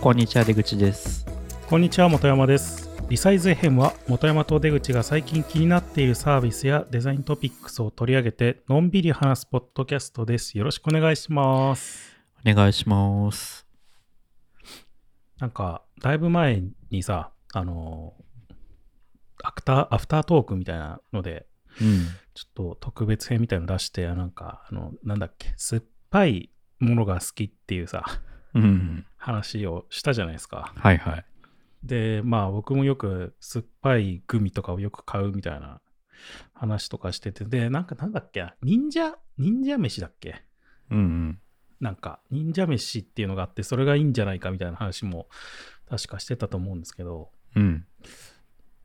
こんにちは出口ですこんにちは、本山です。リサイズ FM は、本山と出口が最近気になっているサービスやデザイントピックスを取り上げて、のんびり話すポッドキャストです。よろしくお願いします。お願いしますなんか、だいぶ前にさ、あの、アクター、アフタートークみたいなので、うんちょっと特別編みたいなの出して、なんか、あの、なんだっけ、酸っぱいものが好きっていうさ、うん話をしたじゃないですか。はいはい。で、まあ僕もよく酸っぱいグミとかをよく買うみたいな話とかしてて、で、なんかなんだっけな。忍者、忍者飯だっけ？うんうん。なんか忍者飯っていうのがあって、それがいいんじゃないかみたいな話も確かしてたと思うんですけど、うん。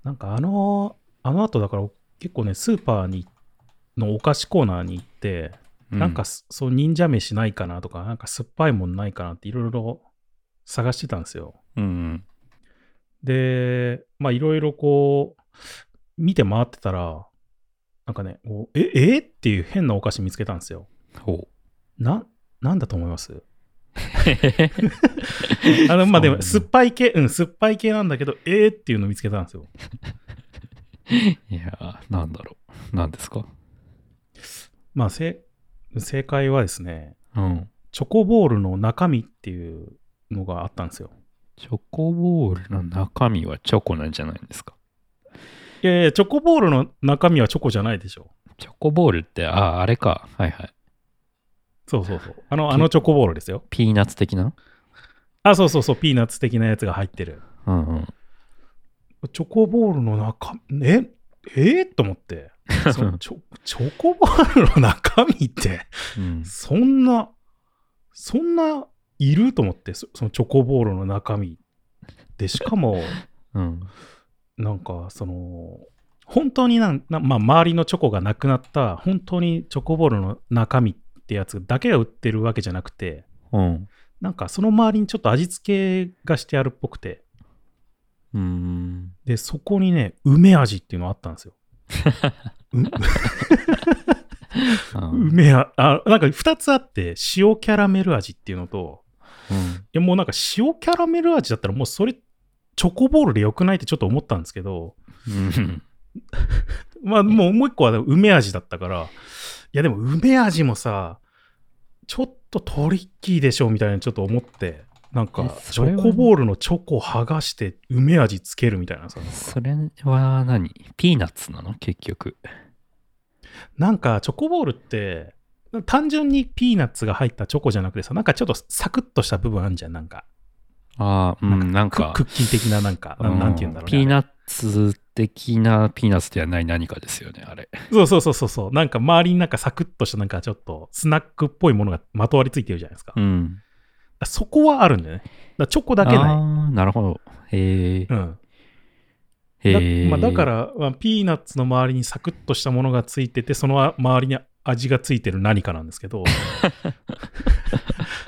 なんかあの、あの後だから結構ね、スーパーに、のお菓子コーナーに行って、うなんかすそう忍者飯ないかなとか、なんか酸っぱいもんないかなっていろいろ探してたんですよ。うんうん。で、まあいろいろこう、見て回ってたら、なんかね、え、え？っていう変なお菓子見つけたんですよ。ほな、なんだと思います？う あの、まあでも、酸っぱい系、うん、酸っぱい系なんだけど、え？ーっていうの見つけたんですよ。いやーなんだろう。なんですか？まあ、せ正解はですね、うんチョコボールの中身っていうのがあったんですよ。チョコボールの中身はチョコなんじゃないんですか？いやいや、チョコボールの中身はチョコじゃないでしょ。チョコボールってああれかはいはいそうそうそう。あの、あのチョコボールですよ。ピーナッツ的な？あ、そうそうそう、ピーナッツ的なやつが入ってる。うんうんチョコボールの中身、え？え？ー、と思って。そのチョ チョコボールの中身って、うんそんな、そんないると思って、そそのチョコボールの中身。で、しかも、うんなんか、その、本当になんな、まあ、周りのチョコがなくなった、本当にチョコボールの中身ってやつだけが売ってるわけじゃなくて、うんなんかその周りにちょっと味付けがしてあるっぽくて、うーんで、そこにね、梅味っていうのあったんですよ。梅あ、あ、なんか2つあって、塩キャラメル味っていうのと、うん。いやもうなんか塩キャラメル味だったらもうそれ、チョコボールでよくないってちょっと思ったんですけど、うん。まあもうもう一個は梅味だったから、いやでも梅味もさ、ちょっとトリッキーでしょみたいなちょっと思って、なんかえチョコボールのチョコ剥がして梅味つけるみたいなそれは何？ピーナッツなの？結局なんかチョコボールって、単純にピーナッツが入ったチョコじゃなくてさ、なんかちょっとサクッとした部分あるじゃん、なんか。ああうんなんクかクッキー的ななんか、なうんなんて言うんだろうね。ピーナッツ的なピーナッツではない何かですよね、あれ。そうそうそうそうそう。なんか周りになんかサクッとしたなんかちょっとスナックっぽいものがまとわりついてるじゃないですかうん。らそこはあるんだよね。だチョコだけない。ああ、なるほど。へえ。うん。へだえ。まあ、だから、まあ、ピーナッツの周りにサクッとしたものがついてて、その周りに味がついてる何かなんですけど。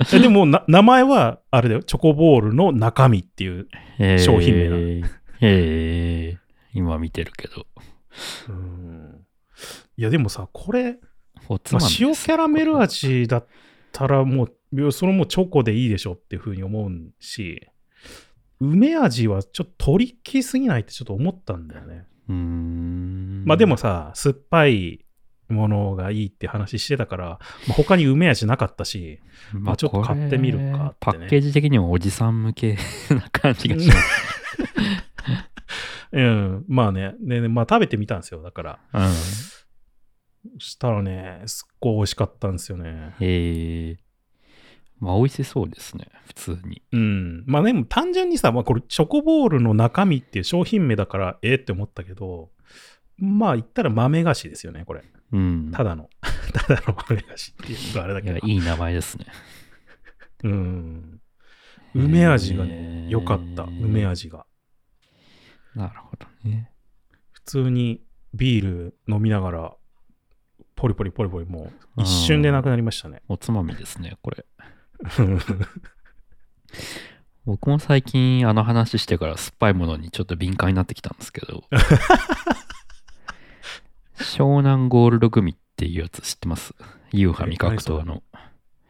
えでもな、名前はあれだよ。チョコボールの中身っていう。商品名なのへえ。今見てるけど。うんいや、でもさ、これ、まあ塩キャラメル味だったらもう、それもうチョコでいいでしょっていうふうに思うし、梅味はちょっとトリッキーすぎないってちょっと思ったんだよね。うーん。まあでもさ、酸っぱいものがいいって話してたから、まあ、他に梅味なかったし、まあちょっと買ってみるかってねパッケージ的にもおじさん向けな感じがします。うん、まあね、でねまあ食べてみたんですよ。だから、うん。そしたらね、すっごい美味しかったんですよね。へえ。まあ美味しそうですね、普通に。うん。まあでも単純にさ、まあこれチョコボールの中身っていう商品名だから、ええって思ったけど、まあ言ったら豆菓子ですよね、これ。うん。ただの。ただの豆菓子っていうとあれだけど。いい名前ですね。うん。梅味がへね、ー良かった。梅味が。なるほどね。普通にビール飲みながら、ポリポリポリポリもう一瞬でなくなりましたね。おつまみですね、これ。僕も最近あの話してから酸っぱいものにちょっと敏感になってきたんですけど 湘南ゴールドグミっていうやつ知ってます？夕飯味覚糖の。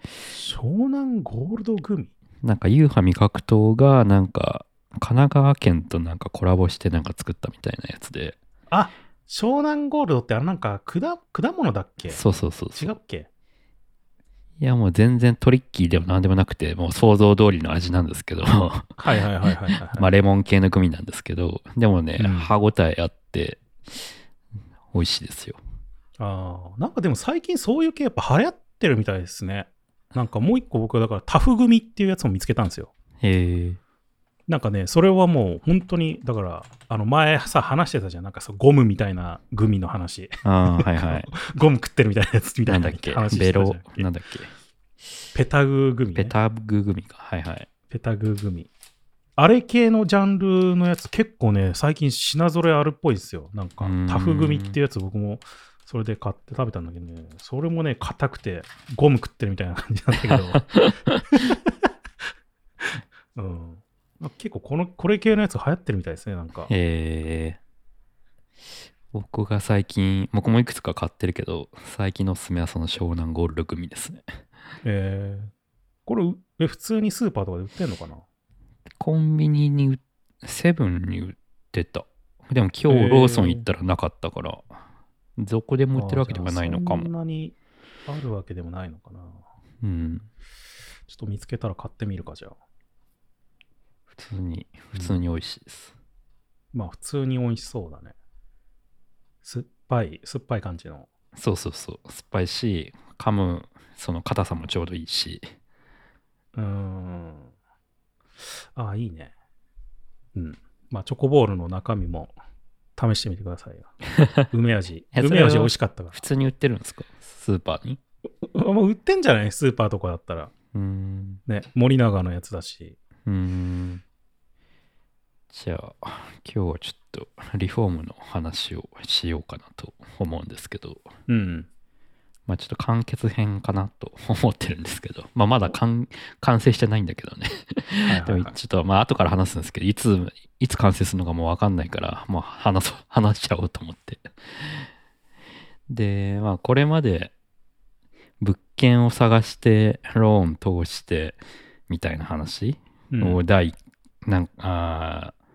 湘南ゴールドグミ？なんか、ユーハ味覚糖が、なんか、神奈川県となんかコラボしてなんか作ったみたいなやつで、あ湘南ゴールドってあれなんか果果物だっけ？そうそうそうそう。違うっけ？いや、もう全然トリッキーでもなんでもなくて、もう想像通りの味なんですけど、はいはいはいはいはい、はい。まあ、レモン系のグミなんですけど、でもね、うん歯ごたえあって、美味しいですよ。ああ、なんかでも最近そういう系やっぱ流行ってるみたいですね。なんかもう一個僕はだからタフ組っていうやつを見つけたんですよ。へえ。なんかね、それはもう本当に、だから、あの前さ、話してたじゃん。なんかさ、ゴムみたいなグミの話。ああ、はいはい。ゴム食ってるみたいなやつみたないんだっけ？話してたじベロ、なんだっけ？ペタググミ、ね。ペタググミか。はいはい。ペタググミ。あれ系のジャンルのやつ結構ね、最近品揃えあるっぽいですよ。なんかタフ組っていうやつ僕もそれで買って食べたんだけどね、それもね、硬くてゴム食ってるみたいな感じなんだけど。うん、まあ結構このこれ系のやつ流行ってるみたいですね、なんか。えー、僕が最近、僕もいくつか買ってるけど、最近のおすすめはその湘南ゴールドグミですね。えーこれうえ、普通にスーパーとかで売ってんのかな？コンビニに売、セブンに売ってた。でも今日ローソン行ったらなかったから、どこでも売ってるわけではないのかあーじゃあそんも。なにあるわけでもないのかな。うん。ちょっと見つけたら買ってみるか、じゃあ。普通に、普通に美味しいです。まあ普通に美味しそうだね。酸っぱい、酸っぱい感じの。そうそうそう。酸っぱいし、噛む、その硬さもちょうどいいし。うーん。ああ、いいね。うん。まあチョコボールの中身も試してみてくださいよ。梅味。梅味美味しかったか普通に売ってるんですか？スーパーに？ら。もう売ってんじゃない？スーパーとかだったら。うーん。ね、森永のやつだし。うーん。じゃあ、今日はちょっとリフォームの話をしようかなと思うんですけど、うん。まあちょっと完結編かなと思ってるんですけど、まあまだ完完成してないんだけどね。でもちょっとまあ後から話すんですけど、いつ、いつ完成するのかもうわかんないから、もう話そう、話しちゃおうと思って。で、まあこれまで物件を探して、ローン通して、みたいな話うんを第、なんあー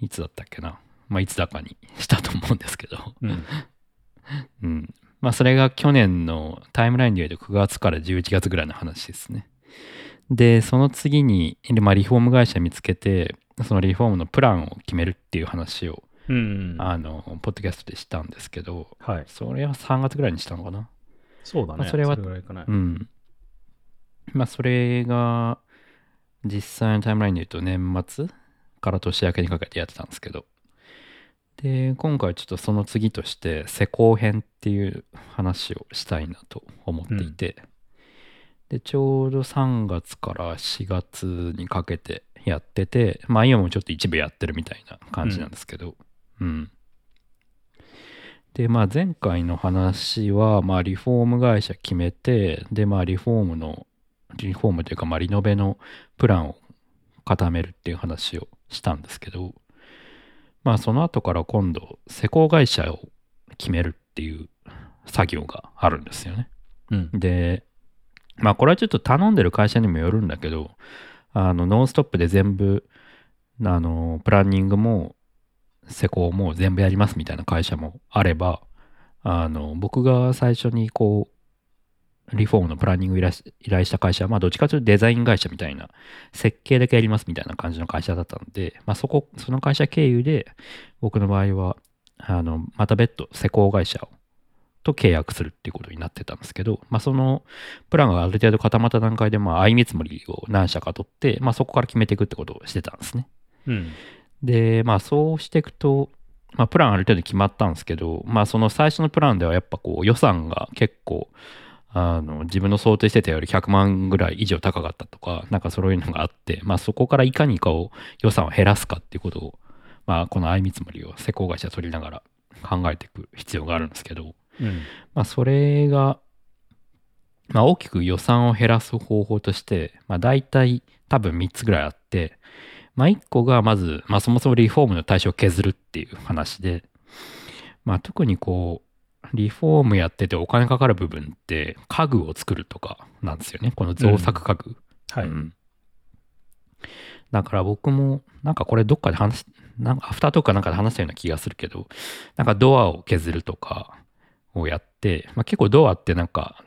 いつだったっけな？まあいつだかにしたと思うんですけど、うん。うん。まあそれが去年のタイムラインで言うと9月から11月ぐらいの話ですね。で、その次に、まあ、リフォーム会社見つけて、そのリフォームのプランを決めるっていう話を、うん。あの、ポッドキャストでしたんですけど、はい。それは3月ぐらいにしたのかな？そうだね。まあそれはぐらいかな。うん。まあそれが、実際のタイムラインで言うと年末から年明けにかけてやってたんですけど、で、今回ちょっとその次として、施工編っていう話をしたいなと思っていて、で、ちょうど3月から4月にかけてやってて、まあ今もちょっと一部やってるみたいな感じなんですけど、うん。で、まあ前回の話は、まあリフォーム会社決めて、で、まあリフォームの、リフォームというか、まあリノベのプランを固めるっていう話をしたんですけど、まあその後から今度、施工会社を決めるっていう作業があるんですよね。うん。で、まあこれはちょっと頼んでる会社にもよるんだけど、あの、ノンストップで全部、あの、プランニングも施工も全部やりますみたいな会社もあれば、あの、僕が最初にこう、リフォームのプランニング依頼し依頼した会社は、まあどっちかというとデザイン会社みたいな、設計だけやりますみたいな感じの会社だったので、まあそこ、その会社経由で、僕の場合は、あの、また別途施工会社をと契約するっていうことになってたんですけど、まあ、そのプランがある程度固まった段階で、まあ、相見積もりを何社か取って、まあ、そこから決めていくってことをしてたんですね。うん。で、まあ、そうしていくと、まあ、プランある程度決まったんですけど、まあ、その最初のプランではやっぱこう予算が結構、あの自分の想定してたより100万ぐらい以上高かったとか、なんかそういうのがあって、まあ、そこからいかにかを予算を減らすかっていうことを、まあ、この相見積もりを施工会社取りながら考えていく必要があるんですけど、うん。まあ、それが、まあ、大きく予算を減らす方法として、まあ、大体多分3つぐらいあって、まあ、1個がまず、まあ、そもそもリフォームの対象を削るっていう話で、まあ、特にこう、リフォームやっててお金かかる部分って家具を作るとかなんですよね。この造作家具。はい。うんだから僕も、なんかこれどっかで話し、なんかアフタートークかなんかで話したような気がするけど、なんかドアを削るとかをやって、まあ、結構ドアってなんか、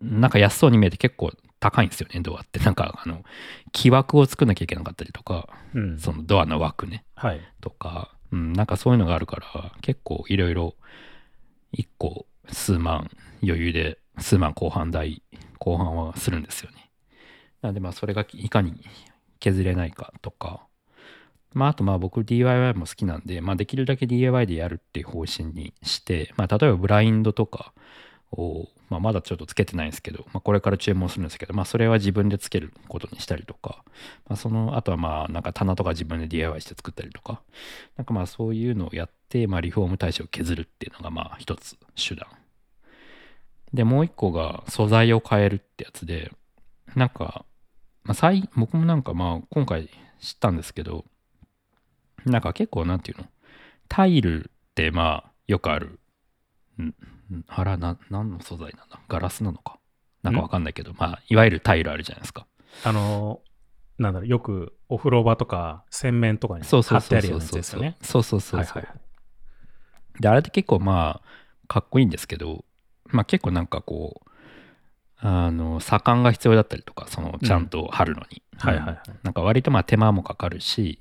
なんか安そうに見えて結構高いんですよね、ドアって。なんかあの、木枠を作んなきゃいけなかったりとか、うん。そのドアの枠ね、はい。とか、うん、なんかそういうのがあるから、結構いろいろ、1個数万余裕で、数万後半台、後半はするんですよね。なのでまあそれがいかに削れないかとか、まああとまあ僕 DIY も好きなんで、まあできるだけ DIY でやるっていう方針にして、まあ例えばブラインドとかを、まあまだちょっとつけてないんですけど、まあこれから注文するんですけど、まあそれは自分でつけることにしたりとか、まあそのあとはまあなんか棚とか自分で DIY して作ったりとか、なんかまあそういうのをやって、まあリフォーム対象を削るっていうのがまあ一つ手段。で、もう一個が素材を変えるってやつで、なんか、まあ、最僕もなんかまあ今回知ったんですけど、なんか結構なんていうの？タイルってまあよくある、んんあら、な、何の素材なんだ？ガラスなのか？なんかわかんないけど、まあいわゆるタイルあるじゃないですか。あの、なんだろう、よくお風呂場とか洗面とかにそうそうそう貼ってあるやつそうそうですよね。そうそうそうそうはいはいはい。で、あれって結構まあ、かっこいいんですけど、まあ結構なんかこう、あの、左官が必要だったりとか、その、ちゃんと貼るのに。はいはいはい。なんか割とまあ手間もかかるし、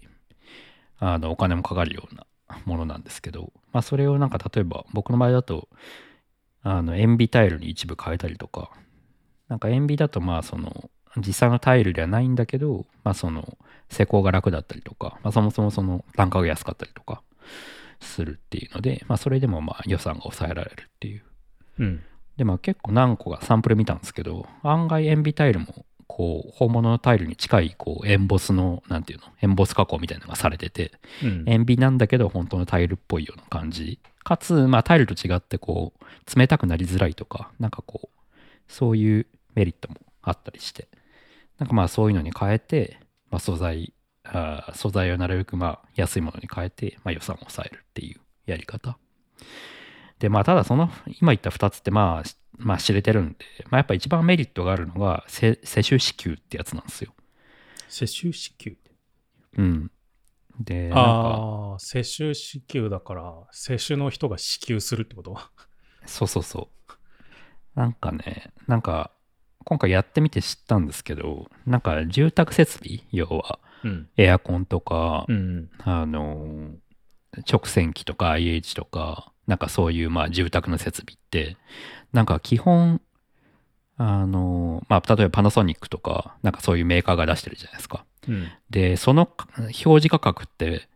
あの、お金もかかるようなものなんですけど、まあそれをなんか例えば僕の場合だと、あの、塩ビタイルに一部変えたりとか、なんか塩ビだとまあその、実際のタイルではないんだけど、まあその、施工が楽だったりとか、まあそもそもその単価が安かったりとかするっていうので、まあそれでもまあ予算が抑えられるっていう。うん。でまあ結構何個かサンプル見たんですけど、案外塩ビタイルもこう本物のタイルに近いこうエンボスの、なんていうの、エンボス加工みたいなのがされてて、うん。塩ビなんだけど本当のタイルっぽいような感じ。かつ、まあタイルと違ってこう冷たくなりづらいとか、なんかこう、そういうメリットもあったりして、なんかまあそういうのに変えて、まあ素材、あー素材をなるべくまあ安いものに変えて、まあ予算を抑えるっていうやり方。で、まあただその今言った2つってまあ、しまあ知れてるんで、まあやっぱ一番メリットがあるのが、せ世襲支給ってやつなんですよ。世襲支給って？うん。で、なんか、ああ、世襲支給だから、世襲の人が支給するってこと？そうそうそう。なんかね、なんか、今回やってみて知ったんですけど、なんか住宅設備、要はうん。エアコンとか、うん。あの、直線機とか IH とか、なんかそういうまあ住宅の設備って、なんか基本、あの、まあ例えばパナソニックとか、なんかそういうメーカーが出してるじゃないですか。うん。で、その表示価格って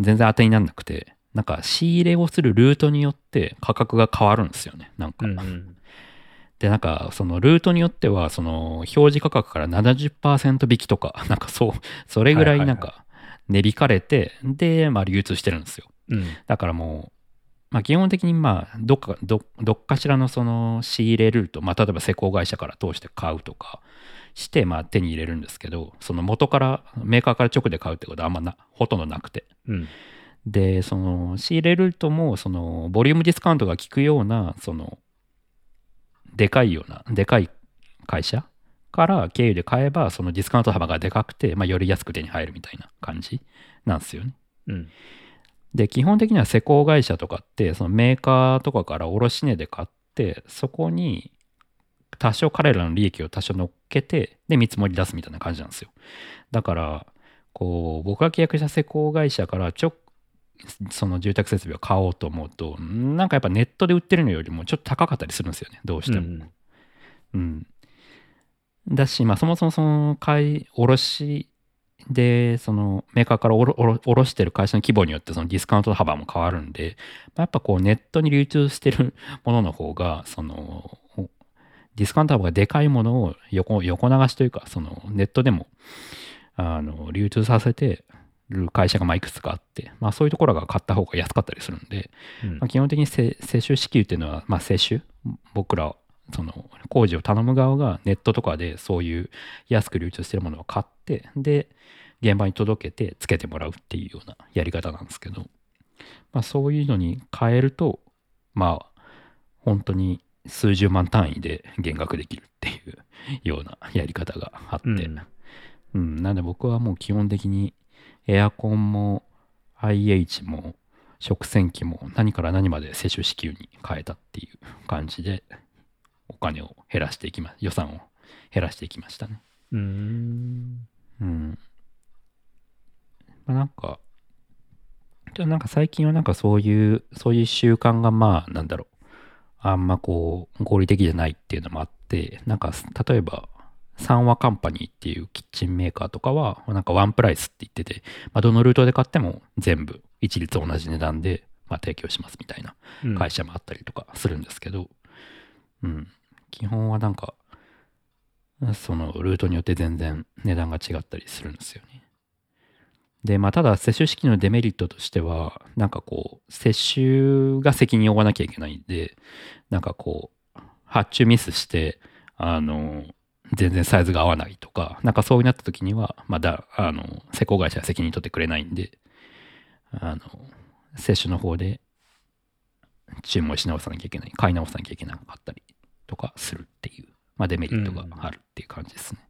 全然当てにならなくて、なんか仕入れをするルートによって価格が変わるんですよね。なんか。うんうん。で、なんか、そのルートによっては、その表示価格から70%引きとか、なんかそう、それぐらいなんか値引かれて、で、まあ流通してるんですよ。うん。だからもう、まあ基本的にまあ、どっか、どどっかしらのその仕入れルート、まあ例えば施工会社から通して買うとかして、まあ手に入れるんですけど、その元から、メーカーから直で買うってことはあんまな、ほとんどなくて。うん。で、その仕入れルートも、そのボリュームディスカウントが効くような、その、でかいような、でかい会社から経由で買えば、そのディスカウント幅がでかくて、まあ、より安く手に入るみたいな感じなんですよね。うん。で、基本的には施工会社とかって、そのメーカーとかから卸値で買って、そこに多少彼らの利益を多少乗っけて、で、見積もり出すみたいな感じなんですよ。だから、こう、僕が契約した施工会社からちょその住宅設備を買おうと思うと、なんかやっぱネットで売ってるのよりもちょっと高かったりするんですよね、どうしても。うんうん。だし、まあ、そもそもその買い、卸で、そのメーカーからおろおろ卸してる会社の規模によってそのディスカウントの幅も変わるんで、まあ、やっぱこうネットに流通してる ものの方が、その、ディスカウント幅がでかいものを横横流しというか、そのネットでもあの流通させてる会社がまあいくつかあって、まあ、そういうところが買った方が安かったりするんで、うん。まあ、基本的にせ世襲支給っていうのは、まあ、世襲僕らその工事を頼む側がネットとかでそういう安く流通してるものを買ってで現場に届けてつけてもらうっていうようなやり方なんですけど、まあ、そういうのに変えるとまあ本当に数十万単位で減額できるっていうようなやり方があって、うん。うん、なんで僕はもう基本的にエアコンも IH も食洗機も何から何まで接種支給に変えたっていう感じでお金を減らしていきま予算を減らしていきましたね。うーん。うん。まあ、なんか、でもなんか最近はなんかそういう、そういう習慣がまあ、なんだろう、あんまこう、合理的じゃないっていうのもあって、なんか例えば、三和カンパニーっていうキッチンメーカーとかは、なんかワンプライスって言ってて、まあ、どのルートで買っても全部一律同じ値段で、まあ、提供しますみたいなうん会社もあったりとかするんですけど、うん、基本はなんか、そのルートによって全然値段が違ったりするんですよね。で、まあ、ただ、接種式のデメリットとしては、なんかこう、接種が責任を負わなきゃいけないんで、なんかこう、発注ミスして、あの、全然サイズが合わないとか、なんかそうなった時には、まだ、あの、施工会社は責任取ってくれないんで、あの、接種の方で注文し直さなきゃいけない、買い直さなきゃいけなかったりとかするっていう、まあデメリットがあるっていう感じですね。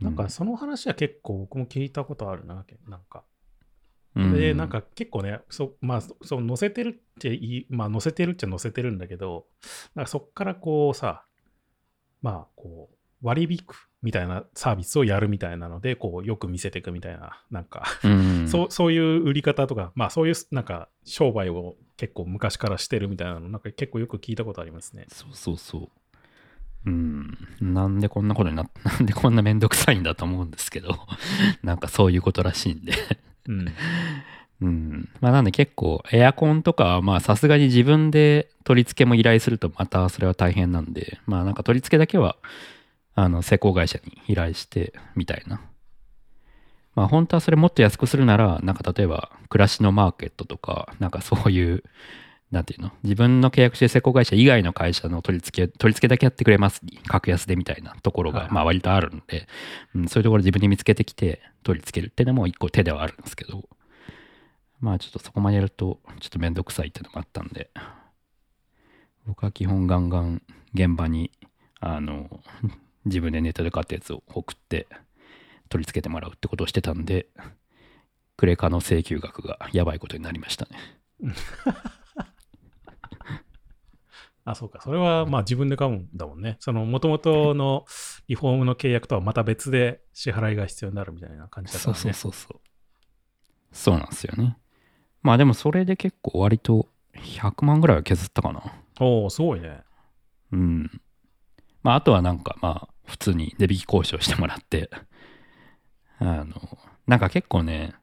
なんかその話は結構僕も聞いたことあるな、なんか。うん、で、なんか結構ね、そまあ、そそう載せてるっていい、まあ載せてるっちゃ載せてるんだけど、なんかそっからこうさ、まあこう、割引くみたいなサービスをやるみたいなので、こう、よく見せていくみたいな、なんか、うん、そうそういう売り方とか、まあそういうなんか商売を結構昔からしてるみたいなの、なんか結構よく聞いたことありますね。そうそうそう。うん、なんでこんなことになっ なんでこんなめんどくさいんだと思うんですけど、なんかそういうことらしいんで。うん。うん。まあなんで結構エアコンとかはまあさすがに自分で取り付けも依頼するとまたそれは大変なんで、まあなんか取り付けだけはあの施工会社に依頼してみたいな。まあ本当はそれもっと安くするなら、なんか例えば暮らしのマーケットとか、なんかそういう、なんていうの？自分の契約してる施工会社以外の会社の取り付け、取り付けだけやってくれます。格安でみたいなところはいはいがまあ割とあるんで、うん、そういうところ自分で見つけてきて取り付けるっていうのも一個手ではあるんですけど、まあちょっとそこまでやるとちょっとめんどくさいっていうのもあったんで、僕は基本ガンガン現場に、あの、自分でネットで買ったやつを送って取り付けてもらうってことをしてたんで、クレカの請求額がやばいことになりましたね。あ、そうか。それはまあ自分で買うんだもんね。その元々のリフォームの契約とはまた別で支払いが必要になるみたいな感じだかそうらね。そうそうそう。そうなんですよね。まあでもそれで結構割と100万ぐらいは削ったかな。おおすごいね。うん。まあ、あとはなんか、まあ、普通に値引き交渉してもらって、あの、なんか結構ね、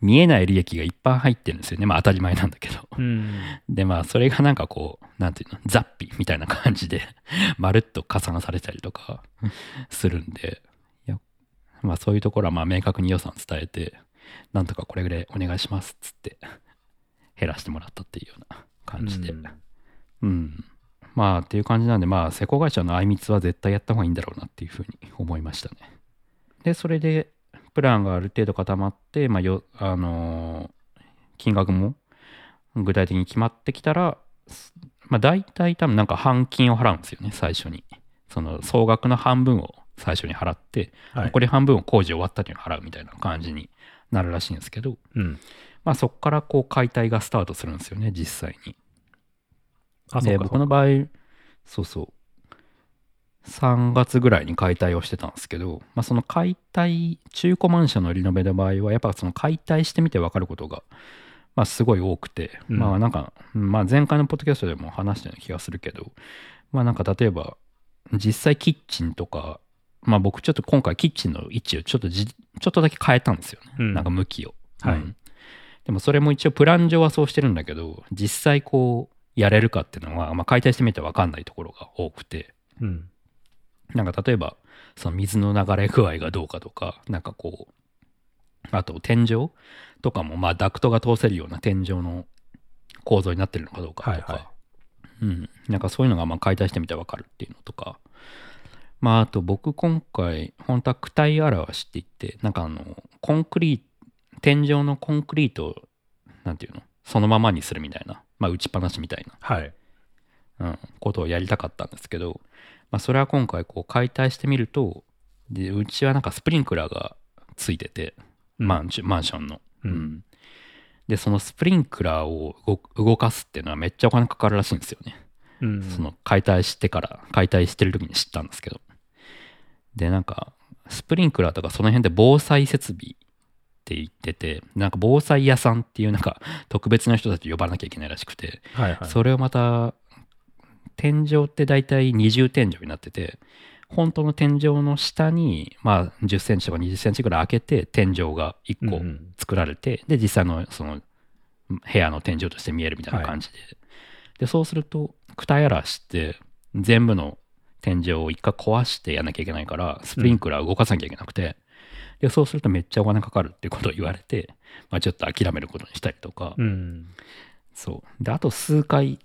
見えない利益がいっぱい入ってるんですよね。まあ当たり前なんだけど。うん。で、まあそれがなんかこう、なんていうの、ザッピみたいな感じで、まるっと加算されたりとかするんで、いやまあそういうところはまあ明確に予算伝えて、なんとかこれぐらいお願いしますっつって、減らしてもらったっていうような感じで。うんうん。まあっていう感じなんで、まあ施工会社のあいみつは絶対やった方がいいんだろうなっていうふうに思いましたね。で、それでプランがある程度固まって、まあよ、あのー金額も具体的に決まってきたら、すまあ大体多分なんか半金を払うんですよね、最初に。その総額の半分を最初に払って、はい。残り半分を工事終わったに払うみたいな感じになるらしいんですけど、うん。まあそこからこう解体がスタートするんですよね、実際に。あ、でか。僕の場合そうそう3月ぐらいに解体をしてたんですけど、まあ、その解体中古マンションのリノベの場合はやっぱその解体してみて分かることが、まあ、すごい多くて、うん。まあなんか、まあ、前回のポッドキャストでも話したような気がするけどまあなんか例えば実際キッチンとかまあ僕ちょっと今回キッチンの位置をちょっとじちょっとだけ変えたんですよね、うん。なんか向きを、はい。うん。でもそれも一応プラン上はそうしてるんだけど実際こうやれるかっていうのは、まあ、解体してみて分かんないところが多くて。うん。なんか例えばその水の流れ具合がどうかとかなんかこうあと天井とかもまあダクトが通せるような天井の構造になってるのかどうかとか、はいはうん、なんかそういうのがまあ解体してみて分かるっていうのとか。まああと僕今回本当は躯体表しって言ってなんかあのコンクリート天井のコンクリートをなんていうの？そのままにするみたいな。まあ打ちっぱなしみたいな。はい。うん、ことをやりたかったんですけど、まあ、それは今回こう解体してみるとで、うちはなんかスプリンクラーがついてて、マンションマンションの。ううんん。で、そのスプリンクラーを動動かすっていうのはめっちゃお金かかるらしいんですよね。うんその解体してから、解体してる時に知ったんですけど。で、なんか、スプリンクラーとかその辺で防災設備って言ってて、なんか防災屋さんっていうなんか特別な人たち呼ばなきゃいけないらしくて、はいはい。それをまた、天井って大体二重天井になってて、本当の天井の下に、まあ10センチとか20センチぐらい開けて天井が1個うんうん作られて、で、実際のその部屋の天井として見えるみたいな感じで。で、そうすると、クタやらして、全部の天井を一回壊してやんなきゃいけないから、スプリンクラー動かさなきゃいけなくて、で、そうするとめっちゃお金かかるっていうことを言われて、まあちょっと諦めることにしたりとか、うん。そう。で、あと数回、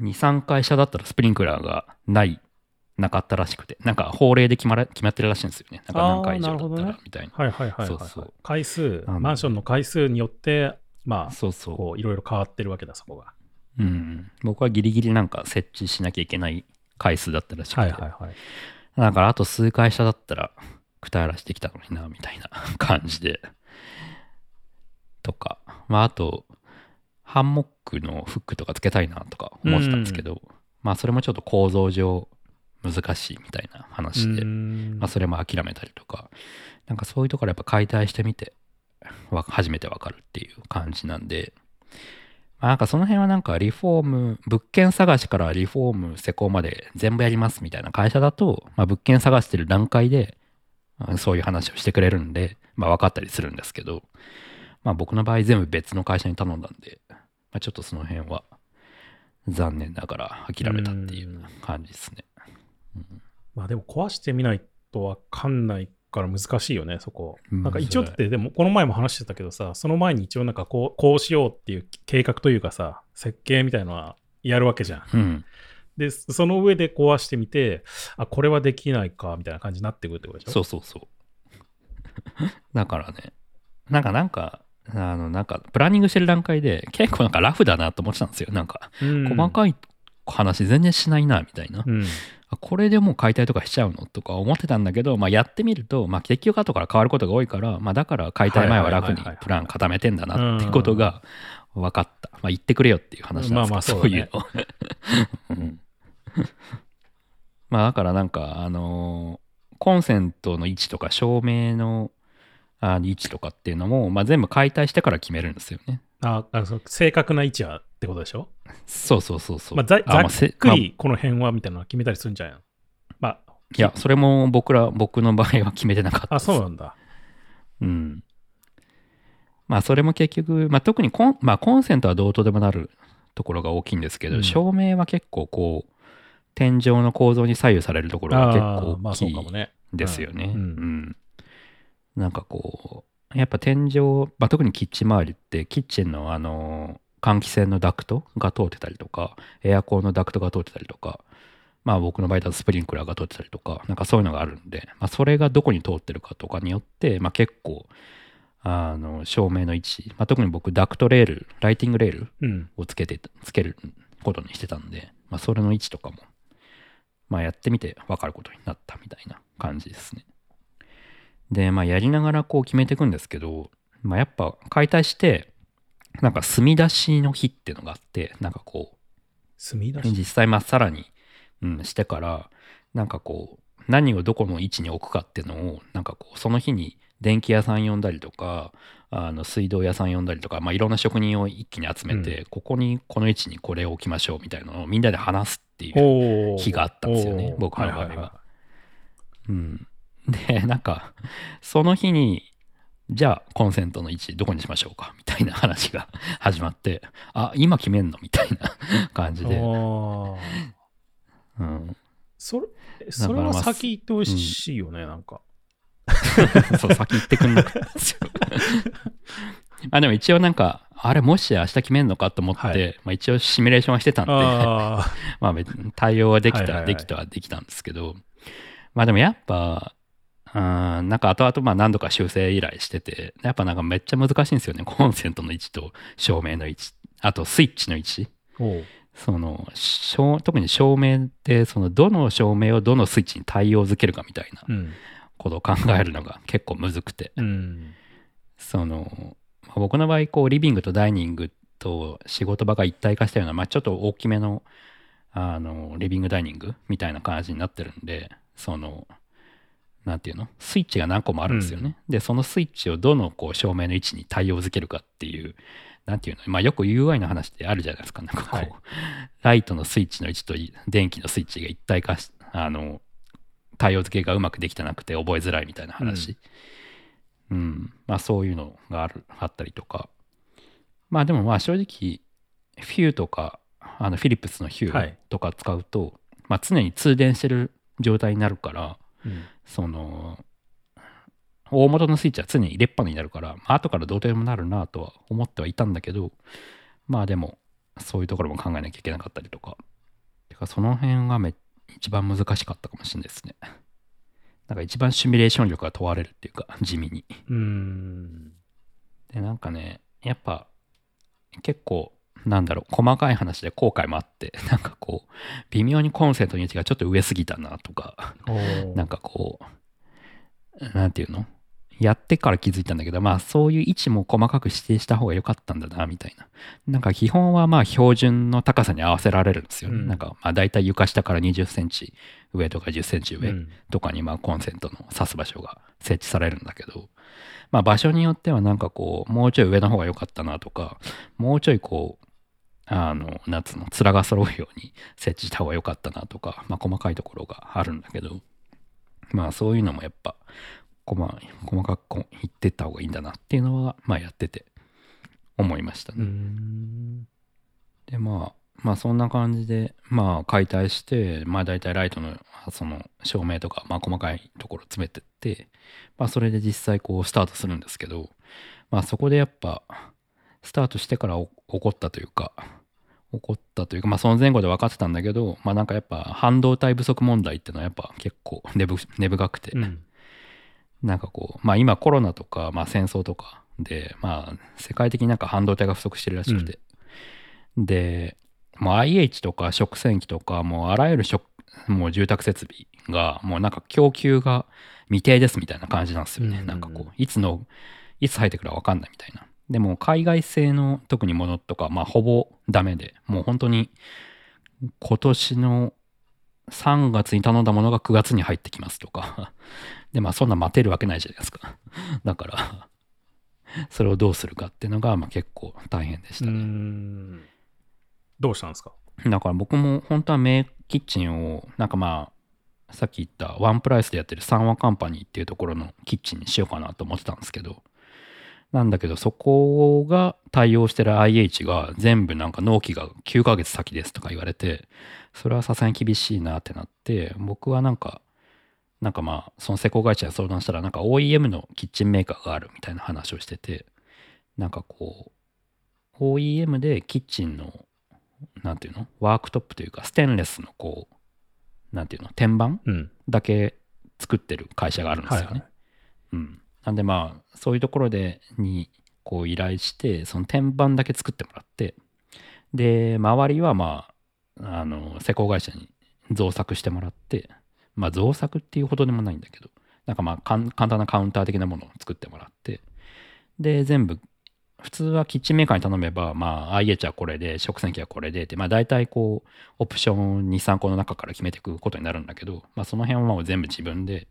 2、3回下だったらスプリンクラーがない、なかったらしくて、なんか法令で決まら決まってるらしいんですよね。なんか何回以上だったらみたいな。はいはいはいはい、はいそうそう回数、マンションの回数によって、まあ、そうそこういろいろ変わってるわけだ、そこが。う。うん。僕はギリギリなんか設置しなきゃいけない回数だったらしくて。はいはいはい。だからあと数回下だったら、くたやらしてきたのにな、みたいな感じで。とか。まああと、ハンモックのフックとかつけたいなとか思ってたんですけど、まあそれもちょっと構造上難しいみたいな話で、うん。まあそれも諦めたりとか、なんかそういうところやっぱ解体してみて、わ初めてわかるっていう感じなんで、まあ、なんかその辺はなんかリフォーム、物件探しからリフォーム、施工まで全部やりますみたいな会社だと、まあ、物件探してる段階で、うんそういう話をしてくれるんで、まあ分かったりするんですけど、まあ僕の場合全部別の会社に頼んだんで、まあ、ちょっとその辺は残念ながら諦めたっていう感じですね。まあでも壊してみないとわかんないから難しいよね、そこ。うんなんか一応だって、でもこの前も話してたけどさ、その前に一応なんかこうこうしようっていう計画というかさ、設計みたいのはやるわけじゃん。うん。で、その上で壊してみて、あ、これはできないかみたいな感じになってくるってことでしょ？そうそうそう。だからね、なんかなんか、あの、なんか、プランニングしてる段階で、結構なんかラフだなと思ってたんですよ。なんか、うん細かい話全然しないな、みたいな。うん。あこれでもう解体とかしちゃうのとか思ってたんだけど、まあ、やってみると、まあ、結局後から変わることが多いから、まあ、だから解体前は楽にはいはいはいはいプラン固めてんだなってことが分かった。まあ、言ってくれよっていう話なんですけど、まあまあそうだねいうの。うん まあ、だからなんか、あのーコンセントの位置とか照明のあ位置とかっていうのも、まあ、全部解体してから決めるんですよね。ああそう正確な位置はってことでしょ？そうそうそうそう。まあ、ざあまあざっくりこの辺はみたいなの決めたりするんじゃない？のまあ、いや、それも僕ら、僕の場合は決めてなかったあ、です。そうなんだ。うん。まあ、それも結局、まあ、特にコン,、まあ、コンセントはどうとでもなるところが大きいんですけど、うん照明は結構こう、天井の構造に左右されるところが結あ構大きいそうかもね。ですよね。ううんん。なんかこう、やっぱ天井、まあ、特にキッチン周りって、キッチンのあの、換気扇のダクトが通ってたりとか、エアコンのダクトが通ってたりとか、まあ僕の場合だとスプリンクラーが通ってたりとか、なんかそういうのがあるんで、まあそれがどこに通ってるかとかによって、まあ結構、あの、照明の位置、まあ特に僕ダクトレール、ライティングレールうん。をつけて、つけることにしてたんで、まあそれの位置とかも、まあやってみて分かることになったみたいな感じですね。で、まあやりながらこう決めていくんですけど、まあやっぱ解体して、なんか墨出しの日っていうのがあって、なんかこう、墨出し？実際まっさらに、うん、してから、なんかこう、何をどこの位置に置くかっていうのを、なんかこう、その日に電気屋さん呼んだりとか、あの水道屋さん呼んだりとか、まあ、いろんな職人を一気に集めて、ここに、この位置にこれを置きましょうみたいなのをみんなで話すっていう日があったんですよね僕の場合は。うん。で、なんか、その日に、じゃあコンセントの位置どこにしましょうか？みたいな話が 始まって、あ、今決めんの？みたいな 感じで。うん、それ、それは先言ってほしいよね、なんか。そう、先行ってくんなかったんですよ。あでも一応なんか、あれもし明日決めんのかと思って、はい。まあ、一応シミュレーションはしてたんで、まあ対応はできた、はいはいはいできたはできたんですけど、まあでもやっぱ、うん、なんか後々まあ何度か修正依頼してて、やっぱなんかめっちゃ難しいんですよね。コンセントの位置と照明の位置、あとスイッチの位置。その、照特に照明って、そのどの照明をどのスイッチに対応づけるかみたいなうん。ことを考えるのが結構むずくて、うん。その、まあ僕の場合、こう、リビングとダイニングと仕事場が一体化したような、まあ、ちょっと大きめの、あの、リビングダイニングみたいな感じになってるんで、その、なんていうの？スイッチが何個もあるんですよね。で、そのスイッチをどのこう照明の位置に対応づけるかっていう、なんていうの？まあよく UI の話ってあるじゃないですか。なんかこう、はいライトのスイッチの位置と電気のスイッチが一体化し、あの、対応付けがうまくできてなくて覚えづらいみたいな話。うん。まあそういうのがある、あったりとか。まあでもまあ正直、フューとか、あのフィリップスのヒューはいとか使うと、まあ常に通電してる状態になるから、うん。その、大元のスイッチは常に入れっぱなになるから、まあ後からどうとでもなるなとは思ってはいたんだけど、まあでも、そういうところも考えなきゃいけなかったりとか。てか、その辺がめ一番難しかったかもしれないですね。なんか一番シミュレーション力が問われるっていうか、地味に。うん。で、なんかね、やっぱ、結構、なんだろう、細かい話で後悔もあって、なんかこう、微妙にコンセントの位置がちょっと上すぎたなとか、なんかこう、なんていうの？やってから気づいたんだけど、まあそういう位置も細かく指定した方が良かったんだな、みたいな。なんか基本はまあ標準の高さに合わせられるんですよね。うんなんかまあ大体床下から20センチ上とか10センチ上うんとかにまあコンセントの挿す場所が設置されるんだけど、まあ場所によってはなんかこう、もうちょい上の方が良かったなとか、もうちょいこう、あの、なんつうの、面が揃うように設置した方が良かったなとか、まあ細かいところがあるんだけど、まあそういうのもやっぱ、こま細かくこう言ってった方がいいんだなっていうのは、まあやってて思いましたね。うん。でまあまあそんな感じでまあ解体してまあ大体ライトのその照明とかまあ細かいところ詰めてってまあそれで実際こうスタートするんですけどまあそこでやっぱスタートしてからお起こったというか起こったというかまあその前後で分かってたんだけどまあなんかやっぱ半導体不足問題っていうのはやっぱ結構根深くて、うん。なんかこう、まあ今コロナとか、まあ戦争とかで、まあ世界的になんか半導体が不足してるらしくて。で、もう IH とか食洗機とか、もうあらゆる食、もう住宅設備が、もうなんか供給が未定ですみたいな感じなんですよね。うんなんかこう、いつの、いつ入ってくるか分かんないみたいな。でも海外製の特にものとか、まあほぼダメで、もう本当に今年の3月に頼んだものが9月に入ってきますとか。で、まあそんな待てるわけないじゃないですか。だから、それをどうするかっていうのが、まあ結構大変でしうたね。ん。どうしたんですか？だから僕も本当はメイキッチンを、なんかまあ、さっき言ったワンプライスでやってる三和カンパニーっていうところのキッチンにしようかなと思ってたんですけど、なんだけどそこが対応してる IH が全部なんか納期が9ヶ月先ですとか言われて、それはさすがに厳しいなってなって、僕はなんか、なんかまあ、その施工会社に相談したら、なんか OEM のキッチンメーカーがあるみたいな話をしてて、なんかこう、OEM でキッチンのなんていうの？ワークトップというかステンレスのこうなんていうの？天板うん。だけ作ってる会社があるんですよね。はいはいうん、なんでまあそういうところでにこう依頼してその天板だけ作ってもらってで周りはまああの施工会社に造作してもらってまあ造作っていうほどでもないんだけどなんかまあ簡単なカウンター的なものを作ってもらってで全部普通はキッチンメーカーに頼めば、まあ、IH はこれで、食洗機はこれでって、まあ、大体こう、オプション2、3個の中から決めていくことになるんだけど、まあ、その辺はもう全部自分で、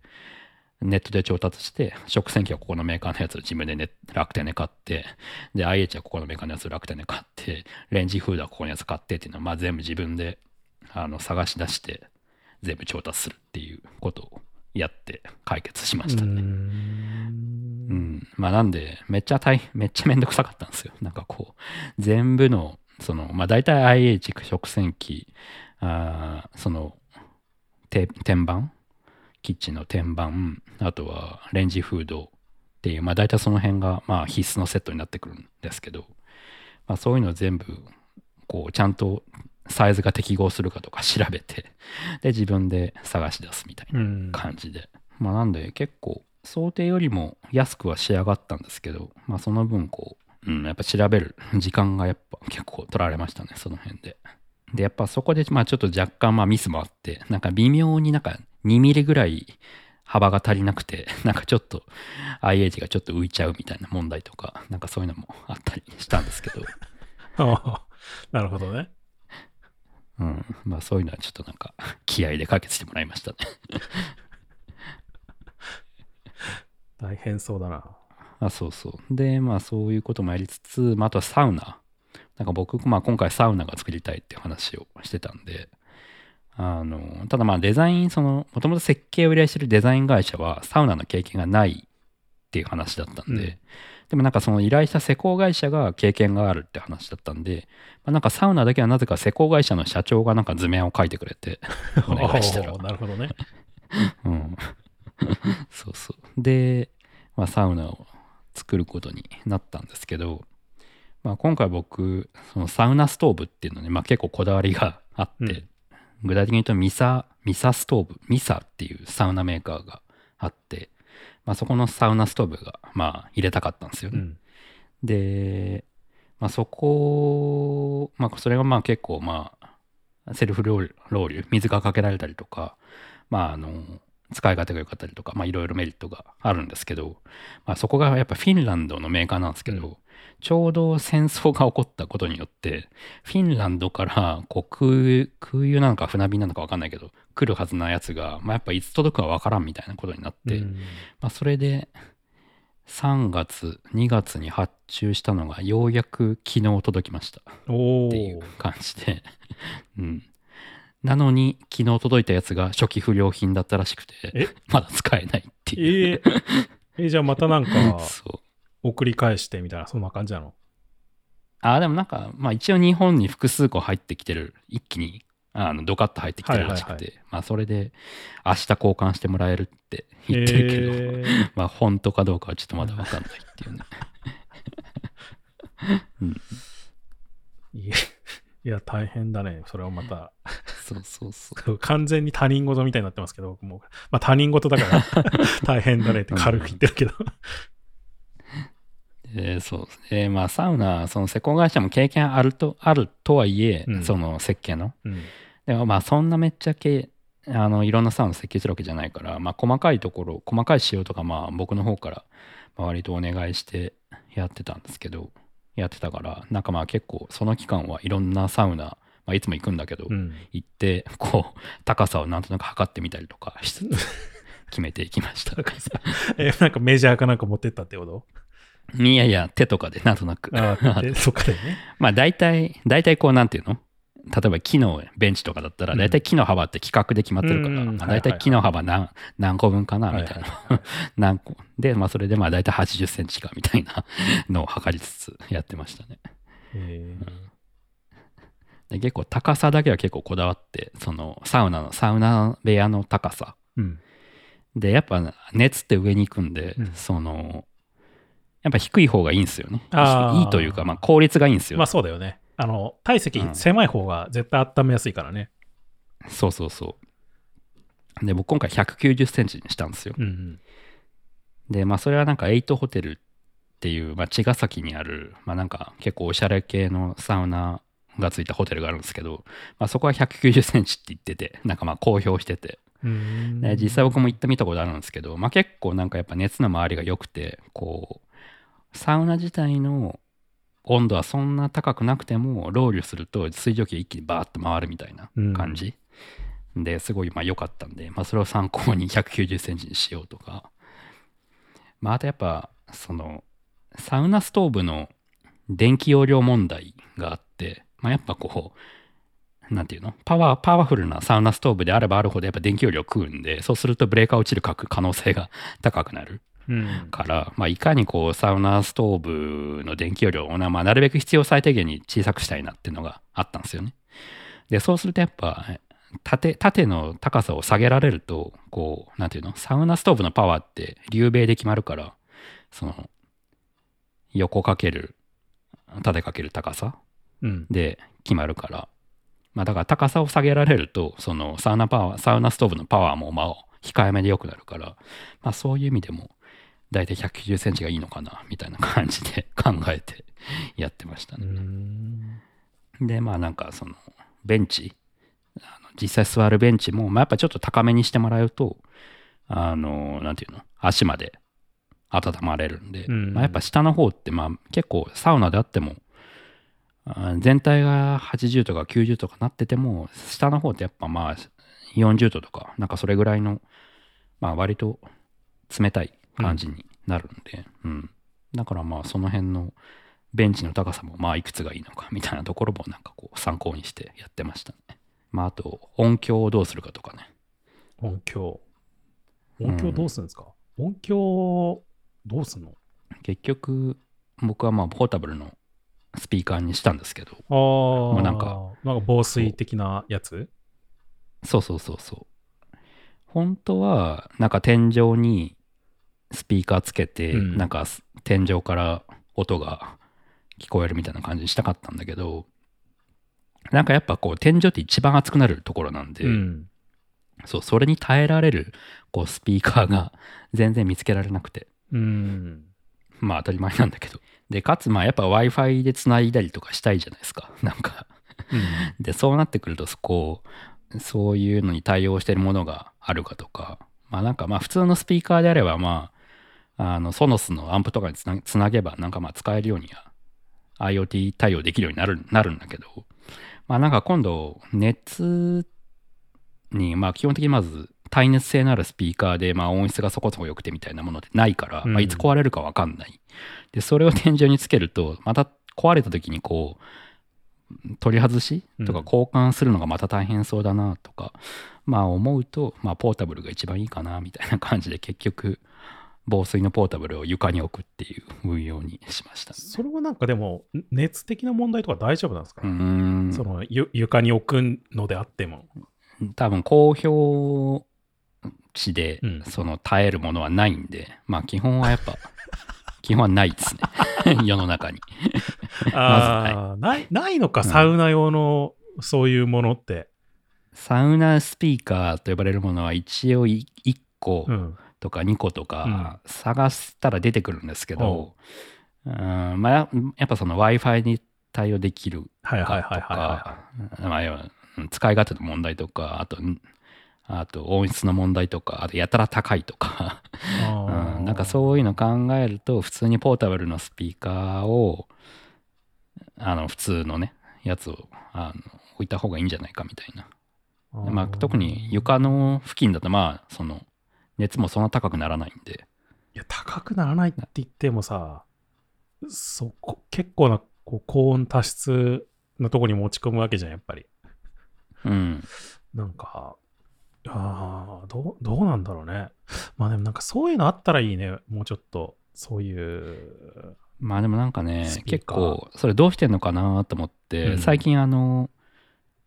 ネットで調達して、食洗機はここのメーカーのやつを自分で、ね、楽天で買って、で、IH はここのメーカーのやつを楽天で買って、レンジフードはここのやつ買ってっていうのは、まあ、全部自分であの探し出して、全部調達するっていうことをやって解決しましたね。うん、まあなんで、めっちゃ大変、めっちゃめんどくさかったんですよ。なんかこう、全部の、その、まあ大体 IH 食洗機、あーその、て天板キッチンの天板、あとはレンジフードっていう、まあ大体その辺が、まあ必須のセットになってくるんですけど、まあそういうのを全部、こう、ちゃんとサイズが適合するかとか調べて、で、自分で探し出すみたいな。うん。感じで。まあなんで結構想定よりも安くは仕上がったんですけど、まあその分こう、うん、やっぱ調べる時間がやっぱ結構取られましたね、その辺で。で、やっぱそこでまあちょっと若干まあミスもあって、なんか微妙になんか2ミリぐらい、幅が足りなくて、なんかちょっと IH がちょっと浮いちゃうみたいな問題とか、なんかそういうのもあったりしたんですけど、なるほどね。うん、まあそういうのはちょっとなんか気合で解決してもらいましたね。大変そうだな。あそうそう。で、まあそういうこともやりつつ、まあ、あとはサウナ。なんか僕、まあ今回サウナが作りたいっていう話をしてたんで、あの、ただまあデザイン、その、もともと設計を依頼してるデザイン会社はサウナの経験がないっていう話だったんで、うんでもなんかその依頼した施工会社が経験があるって話だったんで、まあ、なんかサウナだけはなぜか施工会社の社長がなんか図面を書いてくれて、お願いしたらなるほどね。うん。そうそう。で、まあ、サウナを作ることになったんですけど、まあ、今回僕、そのサウナストーブっていうのに、まあ、結構こだわりがあって、うん具体的に言うとミサ、ミサストーブ、ミサっていうサウナメーカーがあって、まあ、そこのサウナストーブが、まあ、入れたかったんですよね。うん。で、まあ、そこ、まあ、それがまあ結構まあ、セルフロウリュ、水がかけられたりとか、まあ、あの、使い勝手が良かったりとか、まあ、いろいろメリットがあるんですけど、まあ、そこがやっぱフィンランドのメーカーなんですけど、うんちょうど戦争が起こったことによって、フィンランドからこう空空輸なのか船便なのか分かんないけど、来るはずなやつが、まあ、やっぱいつ届くか分からんみたいなことになって、うん。まあ、それで3月2月に発注したのがようやく昨日届きました。おっていうー感じで、うん、なのに昨日届いたやつが初期不良品だったらしくてえ？まだ使えないっていう、えー。えじゃあまたなんか そう送り返してみたいな、そんな感じなの？あでもなんか、まあ、一応日本に複数個入ってきてる一気にあのドカッと入ってきてるらしくて、はいはいまあ、それで明日交換してもらえるって言ってるけど、えー まあ本当かどうかはちょっとまだ分かんないっていうね いやいや、大変だね。それはまた。そうそうそう 完全に他人事みたいになってますけど、僕も。まあ他人事だから大変だねって軽く言ってるけど。えーそうですね。まあ、サウナ、その施工会社も経験あると、あるとはいえ、うんその設計の。うん。でもまあ、そんなめっちゃけ、あの、いろんなサウナ設計してるわけじゃないから、まあ、細かいところ、細かい仕様とか、まあ、僕の方から、まあ割とお願いしてやってたんですけど、やってたから、なんかまあ結構、その期間はいろんなサウナ、まあ、いつも行くんだけど、うん。行って、こう、高さをなんとなく測ってみたりとかしつつ、決めていきました。え、なんかメジャーかなんか持ってったってこと？いやいや、手とかでなんとなく。ああ、でそっかでね。まあ大体、大体こうなんていうの？例えば木のベンチとかだったら、うん大体木の幅って規格で決まってるから、大体木の幅何何個分かなみたいな、何個。で、まあそれでまあ大体80センチかみたいな のを測りつつやってましたね。えで結構高さだけは結構こだわって、そのサウナの、サウナ部屋の高さ。ーうん。で、やっぱ熱って上に行くんで、うんその、やっぱ低い方がいいんですよね。いいというか、まあ効率がいいんですよ。まあそうだよね。あの、体積うん狭い方が絶対温めやすいからね。そうそうそう。で、僕今回190センチにしたんですよ。うんうん。で、まあそれはなんかエイトホテルっていう、まあ、茅ヶ崎にある、まあなんか結構おしゃれ系のサウナがついたホテルがあるんですけど、まあそこは190センチって言ってて、なんかまあ公表してて、で実際僕も行ってみたことあるんですけど、まあ結構なんかやっぱ熱の回りが良くて、こう、サウナ自体の温度はそんな高くなくても、ロウリュすると水蒸気が一気にバーッと回るみたいな感じ。ですごいまあ良かったんで、まあ、それを参考に190センチにしようとか、まあ、あとやっぱそのサウナストーブの電気容量問題があって、まあ、やっぱこうなんていうの？パワーパワフルなサウナストーブであればあるほどやっぱ電気容量食うんでそうするとブレーカー落ちる可能性が高くなるうん。から、まあ、いかにこうサウナストーブの電気容量をな,、まあ、なるべく必要最低限に小さくしたいなっていうのがあったんですよね。でそうするとやっぱ縦縦の高さを下げられるとこうなんていうの？サウナストーブのパワーって流米で決まるからその横かける縦かける高さうん。で決まるから、まあ、だから高さを下げられるとそのサウナパワーサウナストーブのパワーもまあ控えめで良くなるから、まあ、そういう意味でも大体190センチがいいのかなみたいな感じで 考えてやってましたね。ん。でまあなんかそのベンチあの実際座るベンチも、まあ、やっぱちょっと高めにしてもらうとあの、なんていうの、足まで温まれるんで、うんまあ、やっぱ下の方って、まあ結構サウナであっても、あ全体が80とか90とかなってても、下の方ってやっぱまあ40度とか、なんかそれぐらいの、まあ割と冷たい感じになるんで、うん。だからまあその辺のベンチの高さもまあいくつがいいのかみたいなところもなんかこう参考にしてやってましたね。まああと音響をどうするかとかね。音響。音響どうするんですか、音響どうすんの？結局僕はまあポータブルのスピーカーにしたんですけど、ああ、うなんか、なんか防水的なやつ？そうそうそうそう。本当はなんか天井にスピーカーつけて、うんなんか天井から音が聞こえるみたいな感じにしたかったんだけど、なんかやっぱこう天井って一番熱くなるところなんで、うん。そう、それに耐えられるこうスピーカーが 全然見つけられなくて、うん。まあ当たり前なんだけど。で、かつまあやっぱ Wi-Fi で繋いだりとかしたいじゃないですか。なんか。で、そうなってくると、こう、そういうのに対応してるものがあるかとか、まあなんかまあ普通のスピーカーであればまあ、あの、ソノスのアンプとかにつなつなげばなんかまあ使えるようには IoT 対応できるようになるなるんだけど、まあなんか今度熱にまあ基本的にまず耐熱性のあるスピーカーでまあ音質がそこそこ良くてみたいなものってないから、うんまあいつ壊れるかわかんない。で、それを天井につけると、また壊れた時にこう、取り外しとかうん交換するのがまた大変そうだなとか、まあ思うと、まあポータブルが一番いいかなみたいな感じで結局、防水のポータブルを床に置くっていう運用にしました。それはなんかでも、熱的な問題とか大丈夫なんですか、うーん。そのゆ床に置くのであっても。多分公表地でうんその耐えるものはないんで、まあ基本はやっぱ 基本はないですね 世の中にああ、ない、ないのか、うんサウナ用のそういうものって。サウナスピーカーと呼ばれるものは一応1個うん。とか2個とか探したら出てくるんですけど、う。んまあややっぱその Wi-Fi に対応できるかとか、使い勝手の問題とか、あと、んあと音質の問題とか、あとやたら高いとか、うん、なんかそういうの考えると、普通にポータブルのスピーカーを、あの、普通のね、やつをあの置いた方がいいんじゃないかみたいな。まあ、特に床の付近だと、まあ、その、熱もそんな高くならないんで、いや、高くならないって言ってもさ、そこ結構なこう高温多湿のとこに持ち込むわけじゃん、やっぱり。うん。なんか、ああ、どう、どうなんだろうね。まあでもなんかそういうのあったらいいね。もうちょっと、そういう。まあでもなんかね結構、それどうしてんのかなと思って、うん最近あの、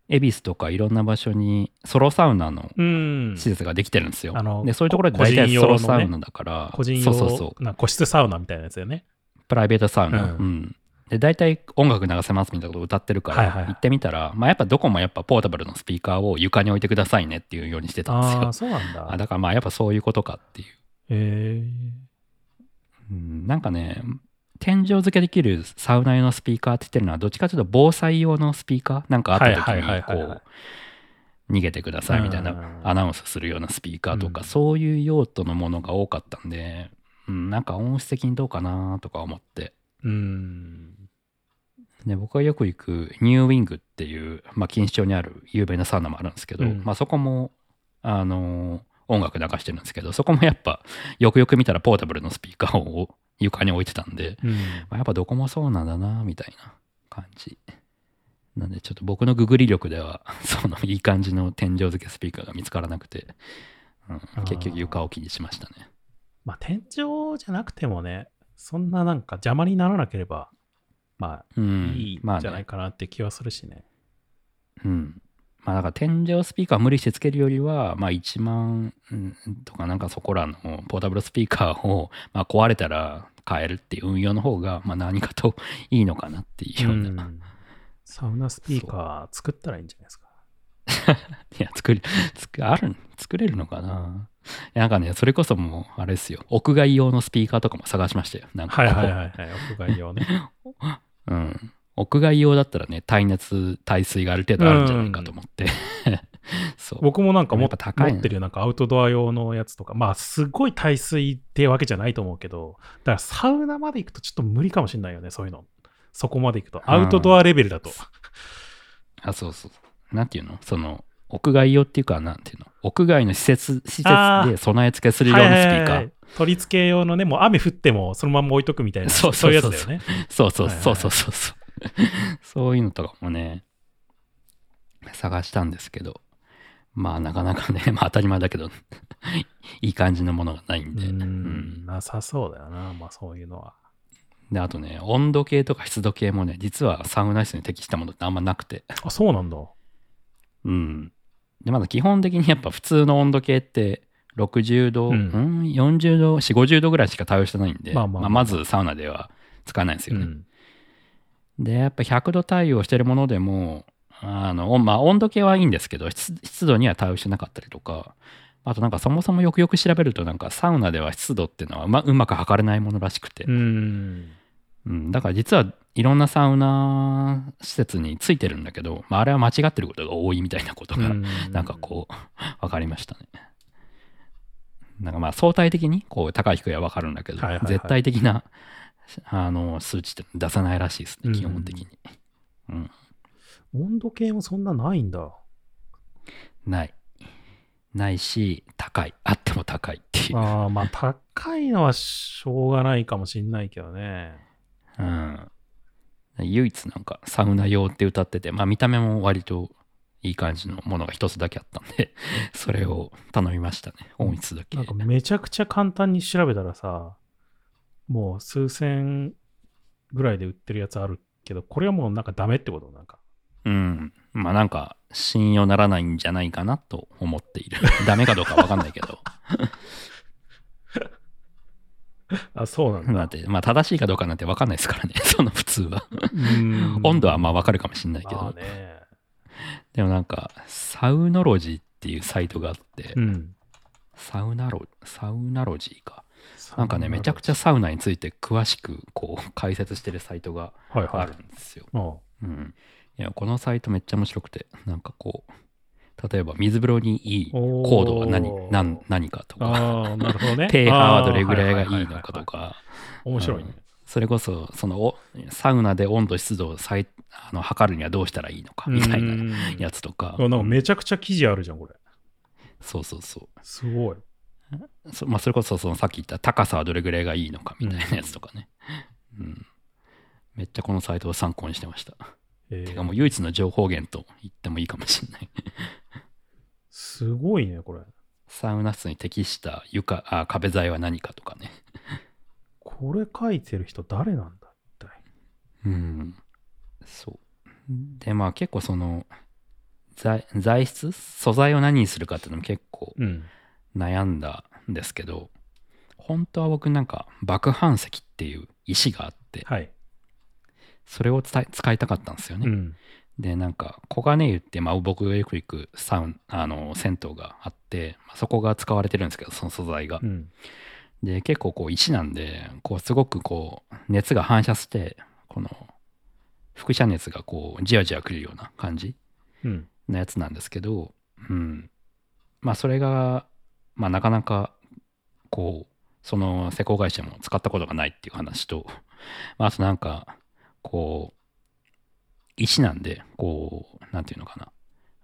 恵比寿とかいろんな場所にソロサウナのうん。施設ができてるんですよ。で、そういうところでこ大体ソロサウナだから、個人用そうそうそう。な個室サウナみたいなやつだよね。プライベートサウナ。ううんん。で、大体音楽流せますみたいなことを歌ってるから、行ってみたら、まあやっぱどこもやっぱポータブルのスピーカーを床に置いてくださいねっていうようにしてたんですよああ、。そうなんだ。あだからまあやっぱそういうことかっていう。えうん、なんかね、天井付けできるサウナ用のスピーカーって言ってるのは、どっちかというと防災用のスピーカーなんかあった時にこう逃げてくださいみたいなうんアナウンスするようなスピーカーとか、うんそういう用途のものが多かったんで、うん、なんか音質的にどうかなとか思って。ー、うん。で僕がよく行くニューウィングっていう、まあ、錦糸町にある有名なサウナもあるんですけど、うんまあ、そこも、あのー音楽流してるんですけどそこもやっぱよくよく見たらポータブルのスピーカーを床に置いてたんで、うん。まあ、やっぱどこもそうなんだなみたいな感じ。なんでちょっと僕のググり力では そのいい感じの天井付けスピーカーが見つからなくて、うんー。結局床置きにしましたね。まあ天井じゃなくてもね、そんななんか邪魔にならなければ、まあうん。いいんまあね。じゃないかなって気はするしね。うん。まあだから天井スピーカー無理してつけるよりは、まあ1万うんとかなんかそこらのポータブルスピーカーを、まあ、壊れたら変えるっていう運用の方が、まあ何かといいのかなっていうような。うんサウナスピーカー作ったらいいんじゃないですか。いや、作り、作ある、作れるのかな。なんかね、それこそもう、あれですよ。屋外用のスピーカーとかも探しましたよ。なんかはいはいはいはい、屋外用ね。うん。屋外用だったらね、耐熱、耐水がある程度あるんじゃないかと思って。そう。僕もなんかもやっぱ高いね持ってるよなんかアウトドア用のやつとか、まあすごい耐水ってわけじゃないと思うけど、だからサウナまで行くとちょっと無理かもしれないよね、そういうの。そこまで行くと。アウトドアレベルだと。あ、そうそう。なんていうの？その、屋外用っていうか、なんていうの？屋外の施設、施設で備え付けする用のスピーカー。取り付け用のね、もう雨降ってもそのまま置いとくみたいな、そうそうそういうやつだよね。そうそうはいはいそうそうそう そう。いうのとかもね、探したんですけど、まあなかなかね、まあ当たり前だけど、いい感じのものがないんで。ううんん、なさそうだよな、まあそういうのは。で、あとね、温度計とか湿度計もね、実はサウナ室に適したものってあんまなくて。あ、そうなんだ。うん。で、まだ基本的にやっぱ普通の温度計って、60度、ううん？ん、40度、4、50度ぐらいしか対応してないんで、まあまあまあまあまずサウナでは使わないんですよね。うん。で、やっぱ100度対応してるものでも、あの、まあ、温度計はいいんですけど、湿湿度には対応してなかったりとか、あとなんかそもそもよくよく調べると、なんかサウナでは湿度っていうのはうまうまく測れないものらしくて、うん。うん、だから実はいろんなサウナ施設についてるんだけど、まあ、あれは間違ってることが多いみたいなことが、なんかこう、分かりましたね。なんかまあ相対的にこう高い低いは分かるんだけど、絶対的なあの数値って出さないらしいですね、うん基本的に。うん、温度計もそんなないんだ。ない。ないし、高い。あっても高いっていう。ああ、まあ高いのはしょうがないかもしんないけどね。うん、唯一なんかサウナ用って歌ってて、まあ見た目も割といい感じのものが一つだけあったんで、それを頼みましたね。音質だけ。なんかめちゃくちゃ簡単に調べたらさ、もう数千ぐらいで売ってるやつあるけど、これはもうなんかダメってこと？なんか。うん。まあなんか信用ならないんじゃないかなと思っている。ダメかどうかわかんないけど。あ、そうなんだ。だって、まあ正しいかどうかなんてわかんないですからね。その普通は。うん温度はまあわかるかもしれないけど。まあね。でもなんか、サウノロジーっていうサイトがあって、うん。サウナロ、サウナロジーか。なんかね、めちゃくちゃ。ゃサウナについて詳しくこう 解説してるサイトが。あるんですよ。あうん。いや、このサイトめっちゃ面白くて、なんかこう、例えば水風呂にいいおーコードは何何何かとか、なるほどね。ペーハーはどれぐらいがいいのかと。か、面白いね。それこそ、そのおサウナで温度湿度を最あの測るにはどうしたらいいのかみたいななやつとか、なんかめちゃくちゃ記事あるじゃん、これ。そうそうそう。すごい。そまあ、それこそそのさっき言った高さはどれぐらいがいいのかみたいなやつとかね。うん。めっちゃこのサイトを参考にしてました。えーてかもう唯一の情報源と言ってもいいかもしれない。すごいね、これ。サウナ室に適した床あ壁材は何かとかね。これ書いてる人誰なんだ一体。うん。そう。で、まあ結構その材材質？素材を何にするかっていうのも結構うん。悩んだんですけど、本当は僕なんか爆反石っていう石があって、はい。それを使いたかったんですよね。うん。で、なんか、黄金湯って、まあ、僕がよく行くサウン、あの、銭湯があって、まあ、そこが使われてるんですけど、その素材がう。ん。で、結構こう、石なんで、こう、すごくこう、熱が反射して、この、輻射熱がこう、じわじわくるような感じうん。のやつなんですけど、うん。まあ、それが、まあ、なかなか、こう、その施工会社も使ったことがないっていう話と、まあ、あとなんか、こう、石なんで、こう、なんていうのかな。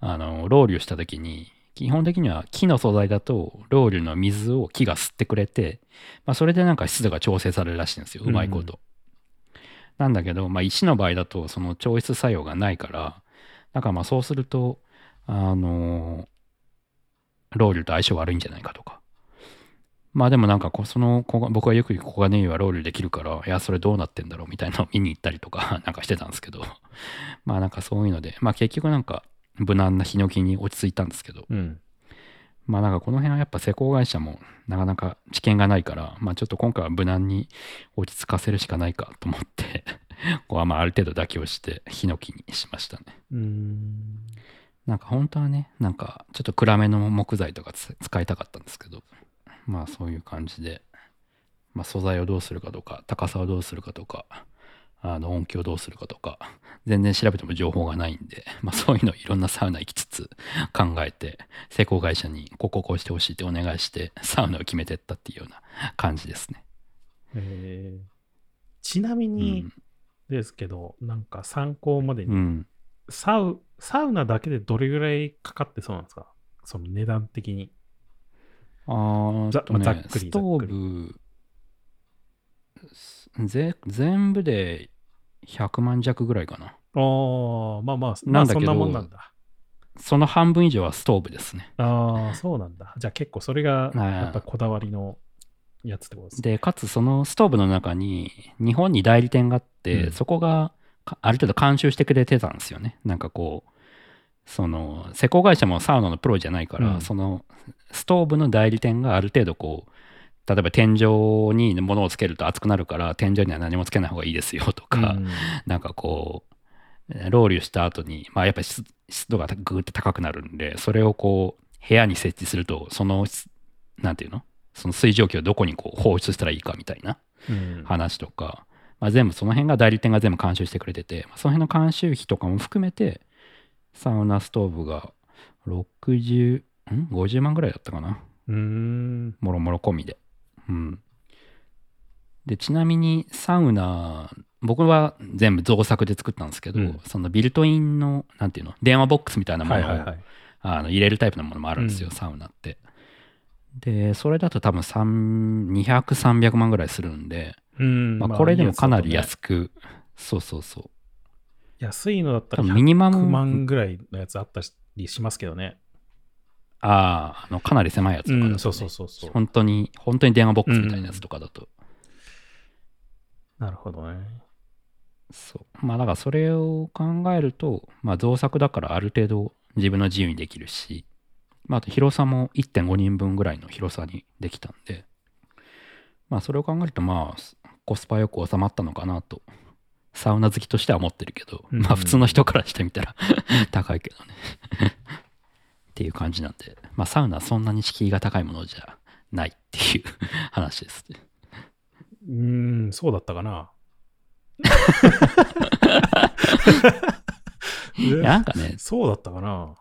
あの、ロウリュした時に、基本的には木の素材だと、ロウリュの水を木が吸ってくれて、まあ、それでなんか湿度が調整されるらしいんですよ。うまいこと。なんだけど、まあ、石の場合だと、その調湿作用がないから、だからまあそうすると、あのロウリュと相性悪いんじゃないかとか。まあでもなんかこう、その、こ僕がよく行く黄金湯はロウリュできるから、いや、それどうなってんだろうみたいなのを見に行ったりとか、なんかしてたんですけど、まあなんかそういうので、まあ結局なんか、無難なヒノキに落ち着いたんですけど、うん。まあなんかこの辺はやっぱ施工会社もなかなか知見がないから、まあちょっと今回は無難に落ち着かせるしかないかと思って、ここはまあある程度妥協してヒノキにしましたね。うーん。なんか本当はね、なんかちょっと暗めの木材とかつ使いたかったんですけど、まあそういう感じで、まあ素材をどうするかとか、高さをどうするかとか、あの音響どうするかとか全然調べても情報がないんで、まあ、そういうのいろんなサウナ行きつつ考えて施工会社にこここうしてほしいってお願いしてサウナを決めてったっていうような感じですね。えー。ちなみうにん。ですけど、なんか参考までに、うん、サウサウナだけでどれぐらいかかってそうなんですか？その値段的に。あーざとねざっくりストーブぜ全部で100万弱ぐらいかな。ああ、まあまあ、まなんだけどあそんなもんなんだ。その半分以上はストーブですね。ああ、そうなんだ。じゃあ結構それがはいやっぱこだわりのやつってことですね。で、かつそのストーブの中に日本に代理店があって、うんそこがかある程度監修してくれてたんですよね。なんかこう、その施工会社もサウナのプロじゃないから、うん。そのストーブの代理店がある程度こう、例えば天井に物をつけると熱くなるから天井には何もつけない方がいいですよとか、うん。なんかこう、ロウリュした後に、まあやっぱり湿湿度がぐーって高くなるんで、それをこう、部屋に設置すると、その、なんていうの？その水蒸気をどこにこう放出したらいいかみたいなうん。話とか、まあ、全部その辺が代理店が全部監修してくれてて、まあその辺の監修費とかも含めて、サウナストーブが60、ん ?50 万ぐらいだったかな？うーん。もろもろ込みで。うん。で、ちなみにサウナ、僕は全部造作で作ったんですけど、うんそのビルトインの、なんていうの、電話ボックスみたいなものを、はいはいはい。あの入れるタイプのものもあるんですよ、うんサウナって。で、それだと多分3 200、300万ぐらいするんで、うんまあ、これでもかなりいいやつ安く、そうそうそう。安いのだったら多分ミニマ100ム、万ぐらいのやつあったりしますけどね。ああ、あのかなり狭いやつとかだと、ねうん、そうそうそうそう。本当に、本当に電話ボックスみたいなやつとかだと。なるほどね。そう。まあだからそれを考えると、まあ造作だからある程度自分の自由にできるし、まああと広さも1.5人分ぐらいの広さにできたんで、まあそれを考えるとまあコスパよく収まったのかなと、サウナ好きとしては思ってるけど、うんまあ普通の人からしてみたら 高いけどね。っていう感じなんで、まあサウナはそんなに敷居が高いものじゃないっていう 話ですね。うーん、そうだったかな。いやなんかね、そうだったかな。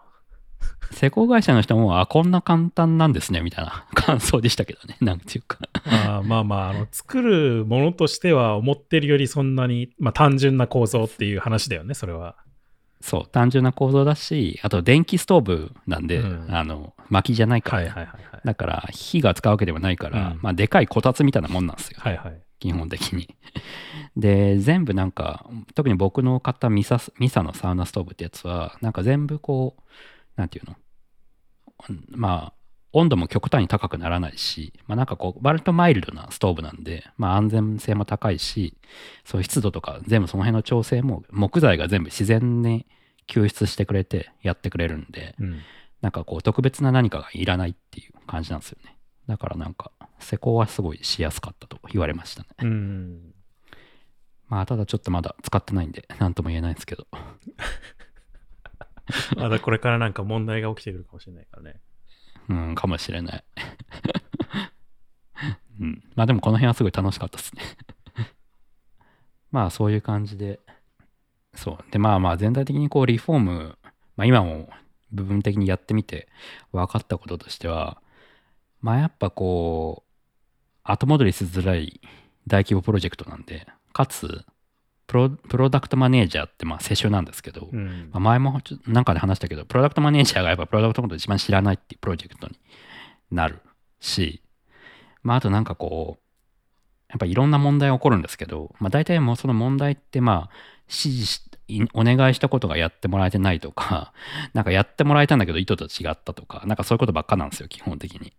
施工会社の人も、あ、こんな簡単なんですね、みたいな 感想でしたけどね。なんていうか。あーまあまああの、作るものとしては思ってるよりそんなに、まあ、単純な構造っていう話だよね、それは。そう、単純な構造だし、あと電気ストーブなんで、うんあの、薪じゃないから、はいねはいはいはい。だから、火が使うわけではないから、うんまあ、でかいこたつみたいなもんなんですよ。はいはい。基本的に。で、全部なんか、特に僕の買ったミサミサのサウナストーブってやつは、なんか全部こう、なんていうの？うんまあ、温度も極端に高くならないし、まあなんかこう、割とマイルドなストーブなんで、まあ安全性も高いし、そういう湿度とか全部その辺の調整も木材が全部自然に救出してくれてやってくれるんで、うん。なんかこう特別な何かがいらないっていう感じなんですよね。だからなんか施工はすごいしやすかったと言われましたね。うん。まあただちょっとまだ使ってないんで何とも言えないんですけど。まだこれからなんか問題が起きてくるかもしれないからね。うん、かもしれない。うん。まあでもこの辺はすごい楽しかったですね。まあそういう感じで。そう。でまあまあ全体的にこうリフォーム、まあ今も部分的にやってみて分かったこととしては、まあやっぱこう、後戻りしづらい大規模プロジェクトなんで、かつ、プロプロダクトマネージャーってまあ世襲なんですけど、うんまあ、前もなんかで話したけど、プロダクトマネージャーがやっぱプロダクトのことを一番知らないっていうプロジェクトになるし、まああとなんかこう、やっぱいろんな問題が起こるんですけど、まあ大体もうその問題ってまあ指示し、いお願いしたことがやってもらえてないとか、なんかやってもらえたんだけど意図と違ったとか、なんかそういうことばっかなんですよ、基本的に。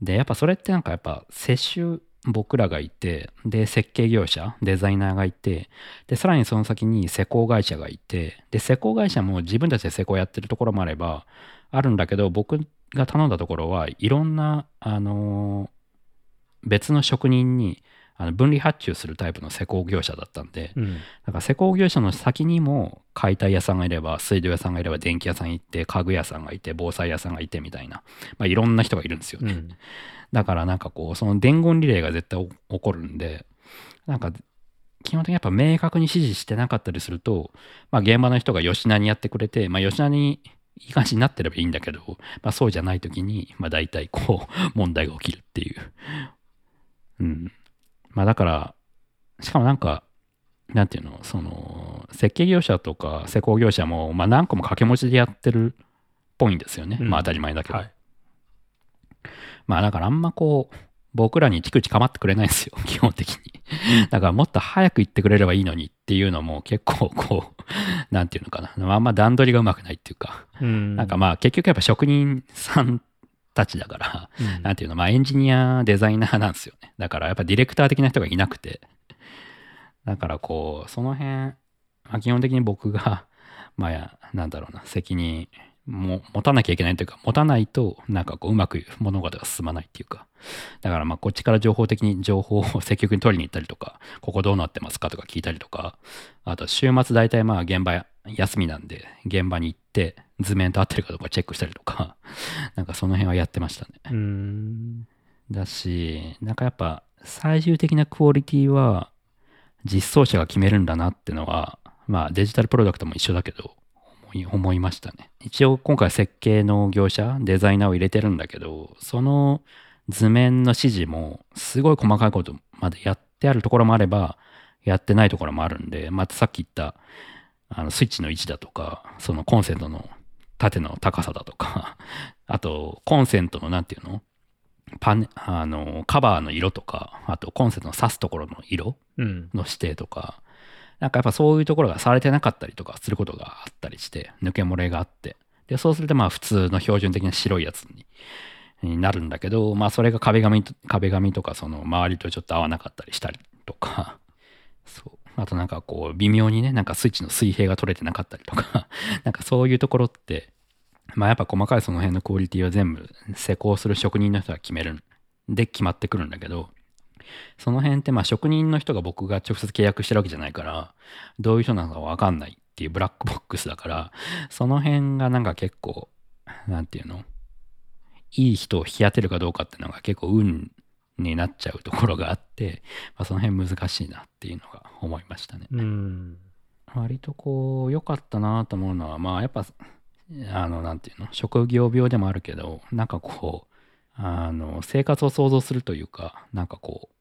で、やっぱそれってなんかやっぱ接種僕らがいて、で、設計業者、デザイナーがいて、で、さらにその先に施工会社がいて、で、施工会社も自分たちで施工やってるところもあれば、あるんだけど、僕が頼んだところはいろんな、あのー別の職人にあの分離発注するタイプの施工業者だったんで、うん。だから施工業者の先にも解体屋さんがいれば、水道屋さんがいれば、電気屋さんいて、家具屋さんがいて、防災屋さんがいてみたいな、まあ、いろんな人がいるんですよね。うん。だからなんかこう、その伝言リレーが絶対起こるんで、なんか、基本的にやっぱ明確に指示してなかったりすると、まあ、現場の人が吉田にやってくれて、まあ、吉田にいい感じになってればいいんだけど、まあ、そうじゃない時に、まあ、大体こう 問題が起きるっていう。うん。まあだから、しかもなんか、なんていうの、その、設計業者とか施工業者も、まあ何個も掛け持ちでやってるっぽいんですよね。うんまあ当たり前だけど。はい。まあだからあんまこう、僕らにチクチ構ってくれないんですよ、基本的に。だからもっと早く言ってくれればいいのにっていうのも結構こう、なんていうのかな。あんま段取りがうまくないっていうか、うんなんかまあ結局やっぱ職人さんたちだから、うんなんていうの、まあエンジニア、デザイナーなんですよね。だからやっぱディレクター的な人がいなくて。だからこう、その辺、まあ、基本的に僕が、まあ、なんだろうな、責任も持たなきゃいけないというか、持たないと、なんかこう、うまく物事が進まないっていうか。だからまあこっちから情報的に情報を積極に取りに行ったりとか、ここどうなってますかとか聞いたりとか、あと週末大体まあ現場休みなんで、現場に行って図面と合ってるかどうかチェックしたりとか、なんかその辺はやってましたね。うん。だし、なんかやっぱ最終的なクオリティは実装者が決めるんだなってのは、まあデジタルプロダクトも一緒だけど、思い思いましたね。一応今回設計の業者、デザイナーを入れてるんだけど、その図面の指示もすごい細かいことまでやってあるところもあれば、やってないところもあるんで、またさっき言ったあのスイッチの位置だとか、そのコンセントの縦の高さだとか、あとコンセントのなんていうの？パネあのカバーの色とか、あとコンセントの挿すところの色うん。の指定とか、なんかやっぱそういうところがされてなかったりとかすることがあったりして、抜け漏れがあって、で、そうするとまあ普通の標準的な白いやつになるんだけど、まあそれが壁紙と壁紙とかその周りとちょっと合わなかったりしたりとか、そう。あとなんかこう微妙にね、なんかスイッチの水平が取れてなかったりとか、なんかそういうところって、まあやっぱ細かいその辺のクオリティは全部施工する職人の人が決めるんで決まってくるんだけど、その辺ってまあ職人の人が僕が直接契約してるわけじゃないから、どういう人なのかわかんないっていうブラックボックスだから、その辺がなんか結構、なんていうの？いい人を引き当てるかどうかっていうのが結構運になっちゃうところがあって、まあ、その辺難しいなっていうのが思いましたね。うん。割とこう良かったなと思うのはまあやっぱあのなんていうの？職業病でもあるけどなんかこうあの生活を想像するというかなんかこう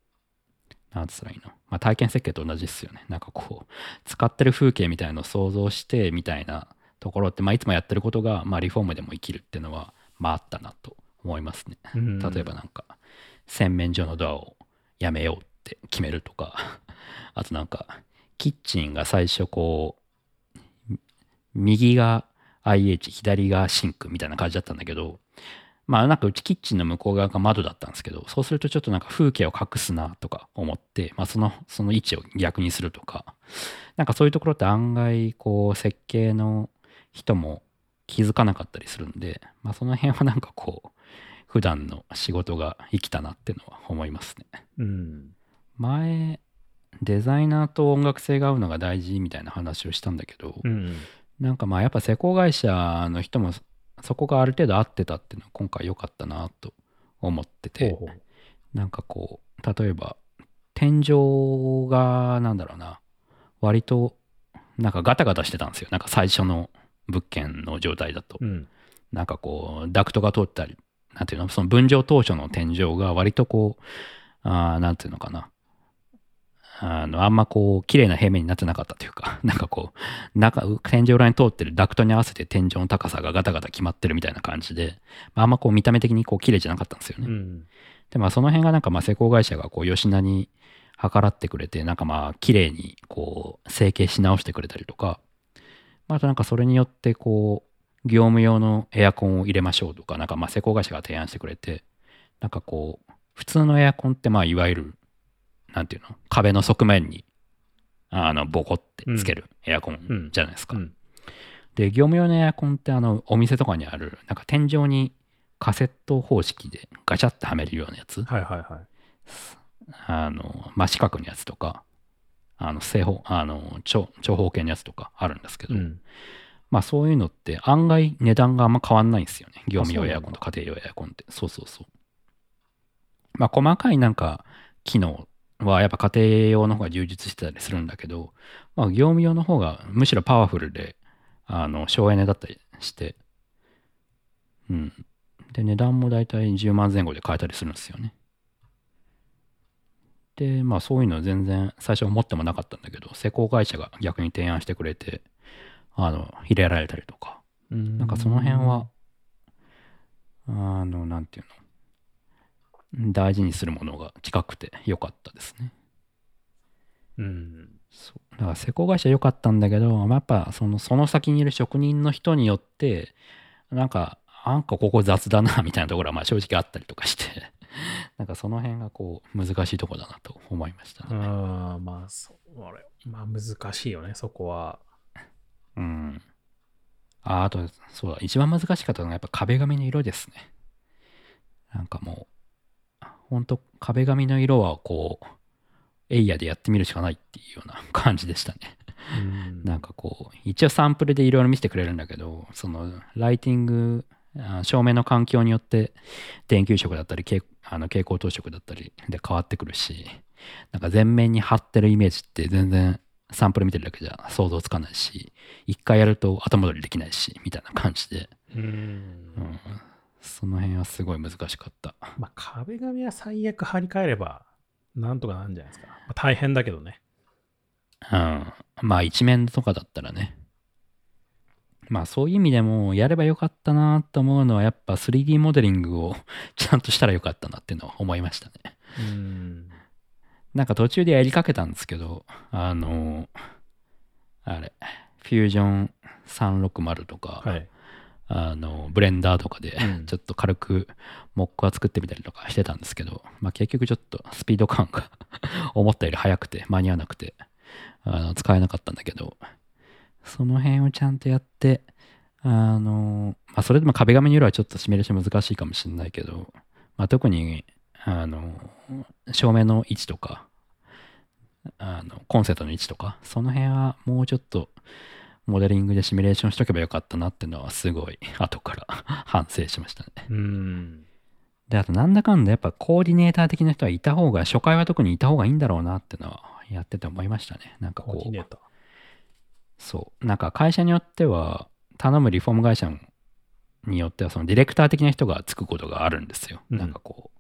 なんつったらいいの、まあ、体験設計と同じですよね。なんかこう使ってる風景みたいのを想像してみたいなところって、まあ、いつもやってることが、まあ、リフォームでも生きるっていうのはまああったなと思いますね。うん。例えばなんか洗面所のドアをやめようって決めるとかあとなんかキッチンが最初こう右が IH 左がシンクみたいな感じだったんだけどまあなんかうちキッチンの向こう側が窓だったんですけどそうするとちょっとなんか風景を隠すなとか思って、まあ、そのその位置を逆にするとかなんかそういうところって案外こう設計の人も気づかなかったりするんで、まあ、その辺はなんかこう普段の仕事が生きたなっていうのは思いますね。うん。前デザイナーと音楽性が合うのが大事みたいな話をしたんだけど、うん。なんかまあやっぱ施工会社の人もそこがある程度合ってたっていうのは今回良かったなと思ってて、なんかこう例えば天井がなんだろうな割となんかガタガタしてたんですよ。なんか最初の物件の状態だと、うん。なんかこうダクトが通ったりなんていうのその分譲当初の天井が割とこうあーなんていうのかなあのあんまこう綺麗な平面になってなかったというか なんかこう中天井裏に通ってるダクトに合わせて天井の高さがガタガタ決まってるみたいな感じで、まあ、あんまこう見た目的にこう綺麗じゃなかったんですよね、うん。でまあその辺がなんかまあ施工会社がこう吉田に計らってくれてなんかまあ綺麗にこう成形し直してくれたりとかまああとなんかそれによってこう業務用のエアコンを入れましょうとかなんかまあ施工会社が提案してくれてなんかこう普通のエアコンってまあいわゆるなんていうの？壁の側面にあのボコってつけるエアコンじゃないですか、うん。で業務用のエアコンってあのお店とかにあるなんか天井にカセット方式でガチャってはめるようなやつ。はいはいはい。あの真四角のやつとかあの正方あの長長方形のやつとかあるんですけど、うん。まあそういうのって案外値段があんま変わんないんですよね。業務用エアコンと家庭用エアコンって。そうそうそう。まあ細かいなんか機能はやっぱ家庭用の方が充実してたりするんだけど、まあ、業務用の方がむしろパワフルで、あの、省エネだったりして、うん。で、値段もだいたい10万前後で買えたりするんですよね。で、まあそういうの全然最初思ってもなかったんだけど、施工会社が逆に提案してくれて、あの、入れられたりとか、ななんかその辺は、あの、なんていうの、大事にするものが近くて良かったですね。うん。そうだから施工会社良かったんだけど、まあ、やっぱそのその先にいる職人の人によって、なんか、なんかここ雑だなみたいなところはまあ正直あったりとかして、なんかその辺がこう難しいところだなと思いましたね。ああ、まあ、そう、あれ、まあ難しいよね、そこは。うん。あ、あと、そうだ、一番難しかったのがやっぱ壁紙の色ですね。なんかもう、ほんと壁紙の色はこう、エイヤでやってみるしかないっていうような感じでしたね。うん。なんかこう、一応サンプルでいろいろ見せてくれるんだけど、そのライティング、あ照明の環境によって電球色だったり蛍あの蛍光灯色だったりで変わってくるし、なんか全面に貼ってるイメージって全然サンプル見てるだけじゃ想像つかないし、一回やると後戻りできないし、みたいな感じで、うん。うん、その辺はすごい難しかった。まあ、壁紙は最悪張り替えれば、なんとかなるんじゃないですか。まあ、大変だけどね。うん。まあ一面とかだったらね。まあそういう意味でもやればよかったなと思うのはやっぱ 3D モデリングを ちゃんとしたらよかったなっていうのは思いましたね。うん。なんか途中でやりかけたんですけど、あの、あれ、フュージョン360とか、はい。あの、ブレンダーとかでうん。ちょっと軽くモックは作ってみたりとかしてたんですけど、まあ結局ちょっとスピード感が 思ったより速くて間に合わなくて、あの使えなかったんだけど、その辺をちゃんとやって、あの、まあそれでも壁紙の色はちょっとシミュレーション難しいかもしれないけど、まあ特に、あの、照明の位置とか、あの、コンセントの位置とか、その辺はもうちょっとモデリングでシミュレーションしとけばよかったなっていうのはすごい後から 反省しましたね。うん。で、あとなんだかんだやっぱコーディネーター的な人はいた方が、初回は特にいた方がいいんだろうなっていうのはやってて思いましたね。なんかこうコーディネー、ター。そう。なんか会社によっては、頼むリフォーム会社によっては、そのディレクター的な人がつくことがあるんですよ。うんなんかこう、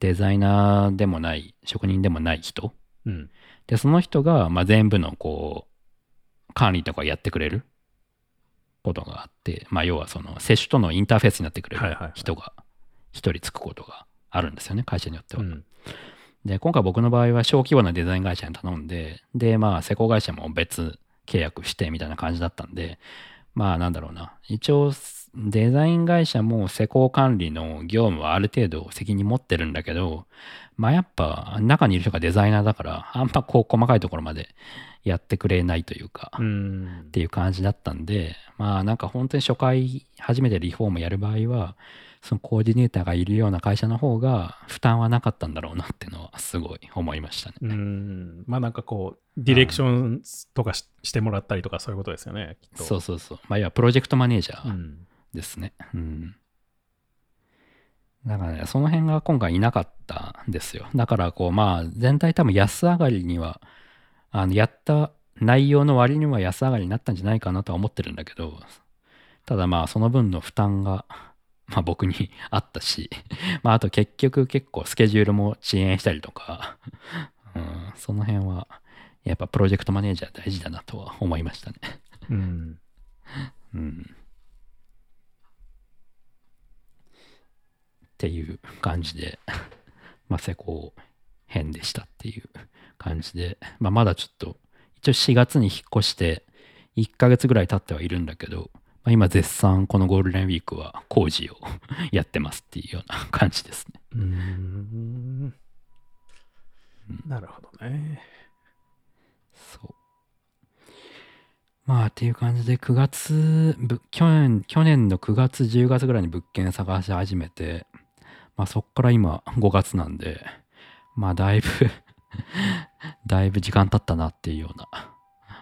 デザイナーでもない、職人でもない人。うん。で、その人が、まあ、全部のこう、管理とかやってくれる？ことがあって、まあ、要はその、接種とのインターフェースになってくれる人が一人つくことがあるんですよね、会社によっては。うん。で、今回僕の場合は小規模なデザイン会社に頼んで、で、まあ、施工会社も別契約してみたいな感じだったんで、まあ、なんだろうな。一応、デザイン会社も施工管理の業務はある程度責任持ってるんだけど、まあやっぱ中にいる人がデザイナーだから、あんまこう細かいところまで やってくれないというか、うんっ。ていう感じだったんで、まあなんか本当に初回初めてリフォームやる場合は、そのコーディネーターがいるような会社の方が負担はなかったんだろうなっていうのはすごい思いましたね。うん。まあなんかこう、ディレクションとかししてもらったりとかそういうことですよね、きっと。そうそうそう。まあ要はプロジェクトマネージャーうん。ですね。うん。だからね、その辺が今回いなかったんですよ。だからこうまあ全体多分安上がりには、あのやった内容の割には安上がりになったんじゃないかなとは思ってるんだけど、ただまあその分の負担が、まあ僕にあったし、まああと結局結構スケジュールも遅延したりとか、うん、その辺はやっぱプロジェクトマネージャー大事だなとは思いましたね。うん。うん。っていう感じで、まあ、施工編でしたっていう感じで、まあ、まだちょっと、一応4月に引っ越して、1ヶ月ぐらい経ってはいるんだけど、まあ、今絶賛このゴールデンウィークは工事をやってますっていうような感じですね。うん。なるほどね。そう。まあっていう感じで9月ぶ去年去年の9月10月ぐらいに物件探し始めてまあそっから今5月なんでまあだいぶ だいぶ時間経ったなっていうような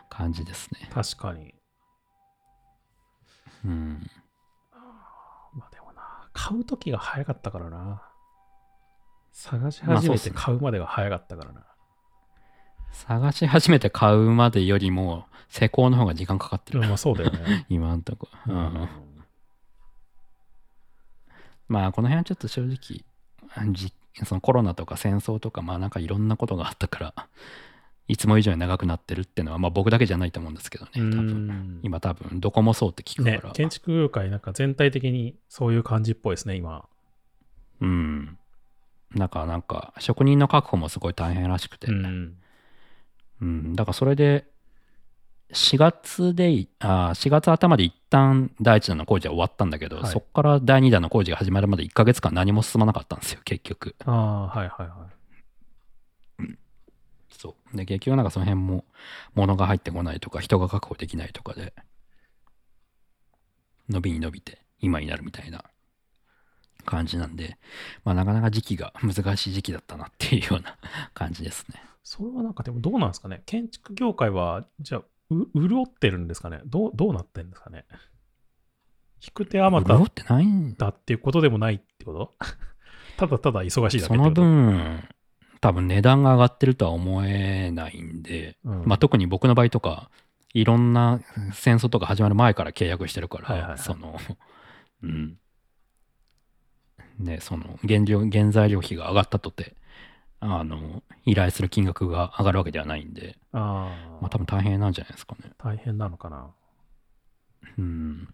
感じですね。確かに。うん。まあでもな、買うときが早かったからな。探し始めて買うまでが早かったからな。探し始めて買うまでよりも施工の方が時間かかってる、うんまあそうだよね。今んとこ、ううんんまあこの辺はちょっと正直じそのコロナとか戦争とかまあなんかいろんなことがあったからいつも以上に長くなってるっていうのはまあ僕だけじゃないと思うんですけどね多う分。ん今多分どこもそうって聞くかねら、、建築業界なんか全体的にそういう感じっぽいですね、今。うん。なんかなんか職人の確保もすごい大変らしくて、うん。うん、だからそれで4月でいあ4月頭で一旦第1弾の工事は終わったんだけど、はい。そこから第2弾の工事が始まるまで1ヶ月間何も進まなかったんですよ結局。ああ、はいはいはそう。で結局なんかその辺も物が入ってこないとか人が確保できないとかで伸びに伸びて今になるみたいな感じなんで、まあ、なかなか時期が難しい時期だったなっていうような感じですね。い。それはなんかでもどうなんですかね。建築業界は、じゃあ、う潤ってるんですかね？どうどうなってるんですかね？引く手あまた。潤ってないんだ。っていうことでもないってことただただ忙しいだけその分、多分値段が上がってるとは思えないんで、うん。まあ、特に僕の場合とか、いろんな戦争とか始まる前から契約してるから、はいはいはい。その、うん。ね、その原料、原材料費が上がったとて、あの、依頼する金額が上がるわけではないんで、ああ、まあ多分大変なんじゃないですかね。大変なのかな。うん。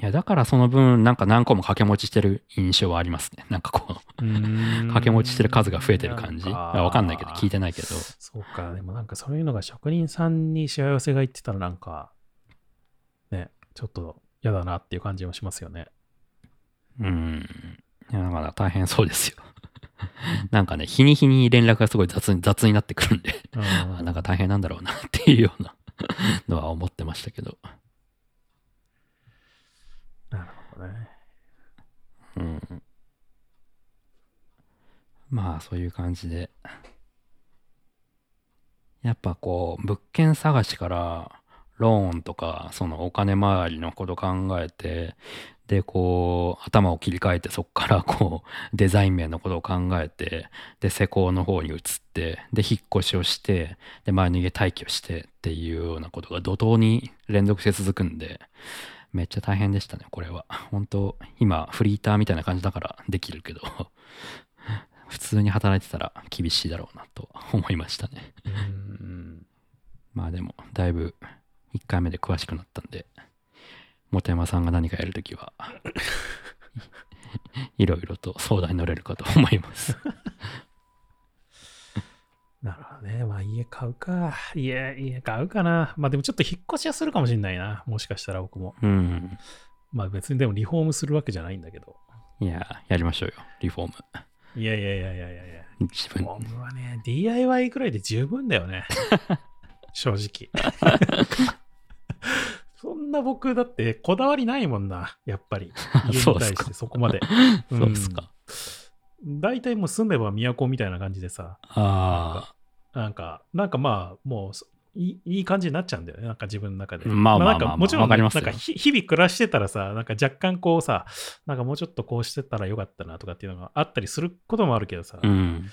いや、だからその分、なんか何個も掛け持ちしてる印象はありますね。なんかこう、掛掛け持ちしてる数が増えてる感じ。わかんないけど、聞いてないけど。そうか、でもなんかそういうのが職人さんにしわ寄せがいってたらなんか、ね、ちょっと嫌だなっていう感じもしますよね。うん。いや、だから大変そうですよ。なんかね、日に日に連絡がすごい雑に雑になってくるんで、あ なんか大変なんだろうなっていうような のは思ってましたけど。なるほどね。うん。まあ、そういう感じで。やっぱこう、物件探しから、ローンとか、そのお金回りのこと考えて、で、こう、頭を切り替えて、そこからこう、デザイン面のことを考えて、で、施工の方に移って、で、引っ越しをして、で、前の家退去してっていうようなことが怒涛に連続して続くんで、めっちゃ大変でしたね、これは。本当今、フリーターみたいな感じだからできるけど、普通に働いてたら厳しいだろうなと思いましたね。うん。まあでも、だいぶ1回目で詳しくなったんで、本山さんが何かやるときは、いろいろと相談に乗れるかと思います。なるほどね。まあ家買うか。家、家買うかな。まあでもちょっと引っ越しはするかもしれないな。もしかしたら僕も。うん。まあ別にでもリフォームするわけじゃないんだけど。いや、やりましょうよ、リフォーム。いやいやいやいやいやいや。自分リフォームはね、DIY くらいで十分だよね。正直。そんな僕だってこだわりないもんな、やっぱり。家に対してそこまで。そうですか。うん。大体もう住めば都みたいな感じでさ、あなんか、なんかまあ、もうそいい感じになっちゃうんだよね、なんか自分の中で。まあまあまあなんかもちろん、なんかひ日々暮らしてたらさ、なんか若干こうさ、なんかもうちょっとこうしてたらよかったなとかっていうのがあったりすることもあるけどさ、あ、うん。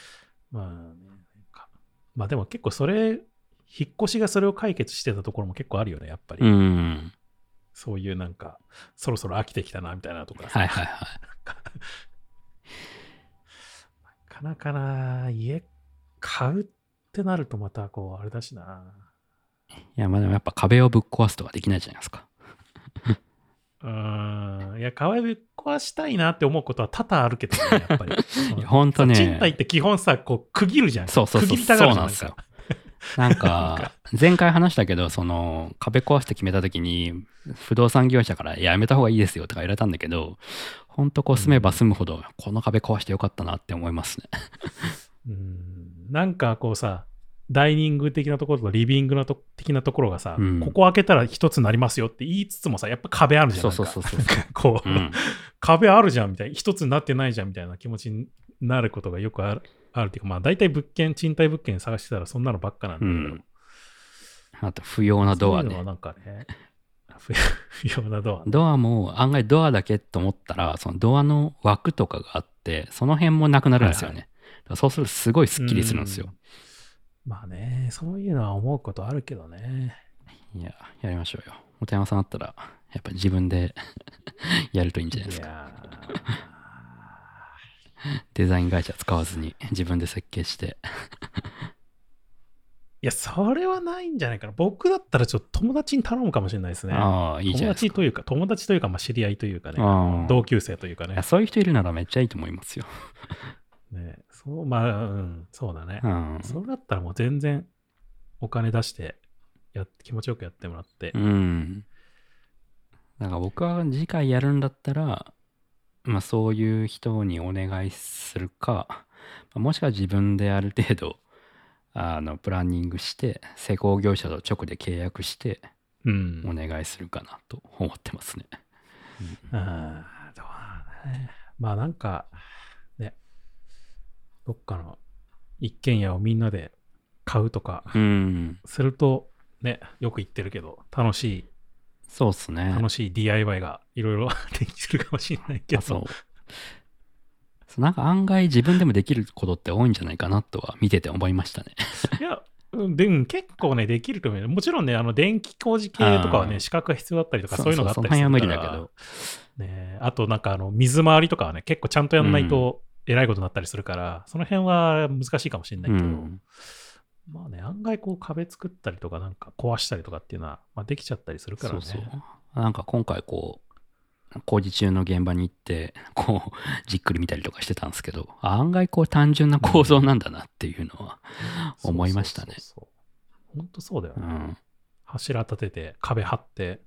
まあまあでも結構それ、引っ越しがそれを解決してたところも結構あるよね、やっぱり。うん。そういうなんか、そろそろ飽きてきたな、みたいなとかさ。はいはいはい。なかなかな、家買うってなるとまたこう、あれだしな。いや、まあでもやっぱ壁をぶっ壊すとかできないじゃないですか。うーん。いや、壁ぶっ壊したいなって思うことは多々あるけどね、やっぱり。いや、ほんとね。賃貸って基本さ、こう、区切るじゃん。そうそうそう。区切りたがるじゃそうなんですよ。なんか、前回話したけど、その、壁壊して決めた時に、不動産業者からやめた方がいいですよとか言われたんだけど、ほんとこう住めば住むほど、この壁壊してよかったなって思いますね。うん。なんかこうさ、ダイニング的なところとリビングのと的なところがさ、うんここ開けたら一つになりますよって言いつつもさ、やっぱ壁あるじゃん。そうそうそうそうこう、うん。壁あるじゃんみたいな、一つになってないじゃんみたいな気持ちになることがよくある。あるっていうか、まあ大体物件、賃貸物件探してたらそんなのばっかなんだけど、うんあと、不要なドアね。そうなんかね、不不要なドア。ドアも案外ドアだけと思ったら、そのドアの枠とかがあって、その辺もなくなるんですよね。だからそうするとすごいスッキリするんですよ。まあね、そういうのは思うことあるけどね。いや、やりましょうよ。本山さんだったら、やっぱり自分で やるといいんじゃないですか。デザイン会社使わずに自分で設計して。いや、それはないんじゃないかな。僕だったらちょっと友達に頼むかもしれないですね。ああ、いいじゃ友ないですか。達というか、友達というか、まあ、知り合いというかね、同級生というかね。そういう人いるならめっちゃいいと思いますよ。ねそう、まあ、うん、そうだねう。ん。それだったらもう全然お金出してやっ気持ちよくやってもらってう。ん。だから僕は次回やるんだったら、まあそういう人にお願いするか、まあもしくは自分である程度、あの、プランニングして、施工業者と直で契約して、うん。お願いするかなと思ってますね。うなんだね。まあなんか、ね、どっかの一軒家をみんなで買うとかうん。すると、ね、よく言ってるけど、楽しい、そうっすね。楽しい DIY がいろいろ できるかもしれないけど。あそう。そうなんか案外自分でもできることって多いんじゃないかなとは見てて思いましたね。いや、うんでも結構ね、できると思うよ。もちろんね、あの電気工事系とかはね、資格が必要だったりとか、そういうのがあったりそのするから辺は無理だけど。ね、あとなんかあの水回りとかはね、結構ちゃんとやんないとえらいことになったりするから、その辺は難しいかもしれないけど、うん。まあね、案外こう壁作ったりとかなんか壊したりとかっていうのは、まあ、できちゃったりするからね。そうそう。なんか今回こう、工事中の現場に行って、こう、じっくり見たりとかしてたんですけど、案外こう単純な構造なんだなっていうのは、思いましたね本当そうだよね。うん。柱立てて、壁張って、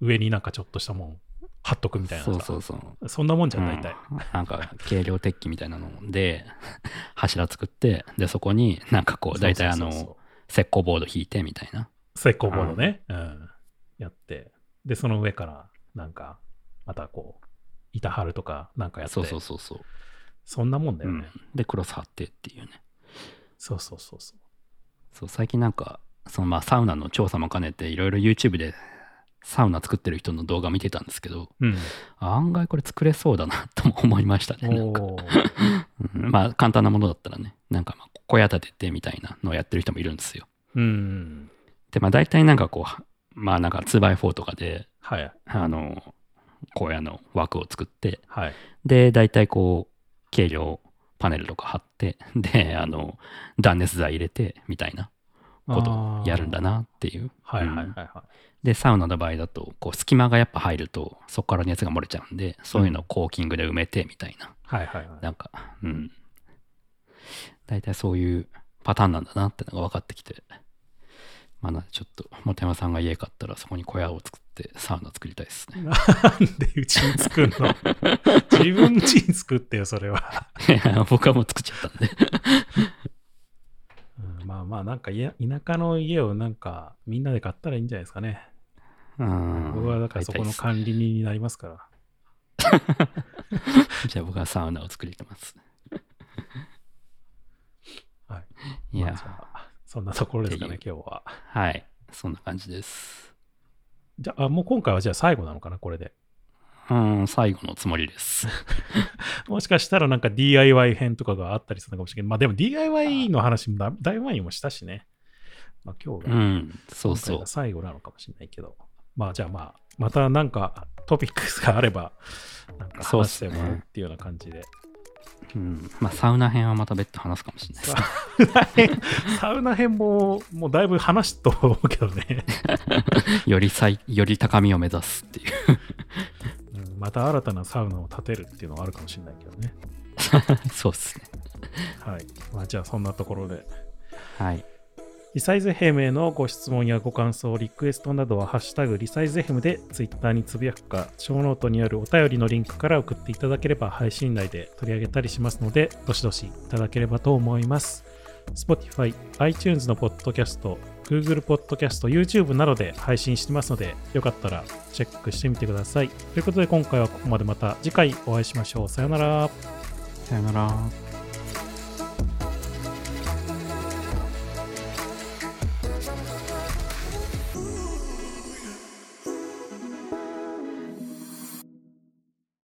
上になんかちょっとしたもん貼っとくみたいなさ。そうそうそう。そんなもんじゃん、大体。うん。なんか軽量鉄器みたいなので 柱作ってでそこになんかこう大体あの石膏ボード引いてみたいな。石膏ボードね、うん、やって、で、その上から、なんか、またこう、板張るとか、なんかやって、そうそうそうそう、そんなもんだよね。うん、でクロス貼ってっていうね。そうそうそうそう。そう最近なんかそのまあサウナの調査も兼ねていろいろ YouTube でサウナ作ってる人の動画見てたんですけどうん。案外これ作れそうだなとも 思いましたねなんか、うんまあ簡単なものだったらねなんかまあ小屋立ててみたいなのをやってる人もいるんですようん。でまあ大体なんかこうまあなんか 2x4 とかではい。あの、荒野の枠を作って、はい。で、大体こう、軽量パネルとか貼って、で、あの、断熱材入れて、みたいなことをやるんだなっていう。はいはいはいうんはで、サウナの場合だと、こう、隙間がやっぱ入ると、そこから熱が漏れちゃうんで、そういうのをコーキングで埋めて、みたいな。い。はいはいはい。なんか、うん。大体そういうパターンなんだなってのが分かってきて、まあ、なのでちょっと、本山さんが家買ったら、そこに小屋を作って、サウナ作りたいですね。なんでうちに作るの？自分家に作ってよ、それは。僕はもう作っちゃったんで。うんまあまあ、なんか家田舎の家をなんかみんなで買ったらいいんじゃないですかね。うん僕はだからそこの管理人になりますから。じゃあ僕はサウナを作りてます。はい。いや、まあそんなところですかねっ、今日は。はい。そんな感じです。じゃあ、あもう今回はじゃあ最後なのかな、これで。うん、最後のつもりです。もしかしたらなんか DIY 編とかがあったりするのかもしれない。まあでも DIY の話もだだいぶ前にもしたしね。まあ今日がうん、そうそう今回が。最後なのかもしれないけど。まあじゃあまあ、またなんかトピックスがあれば、なんかそうっ話してもらうっていうような感じで。うん、まあ、サウナ編はまた別途話すかもしれないですサ。ウナ編、ももうだいぶ話すと思うけどね。より最、より高みを目指すっていう。うんまた新たなサウナを建てるっていうのはあるかもしれないけどね。そうっすね。はい。まあじゃあそんなところで。はい。リサイズヘムへのご質問やご感想、リクエストなどは、ハッシュタグリサイズヘムでツイッターにつぶやくか、ショーノートにあるお便りのリンクから送っていただければ配信内で取り上げたりしますので、どしどしいただければと思います。Spotify、iTunes のポッドキャスト、Google Podcast、YouTube などで配信してますので、よかったらチェックしてみてください。ということで今回はここまでまた次回お会いしましょう。さよなら。さよなら。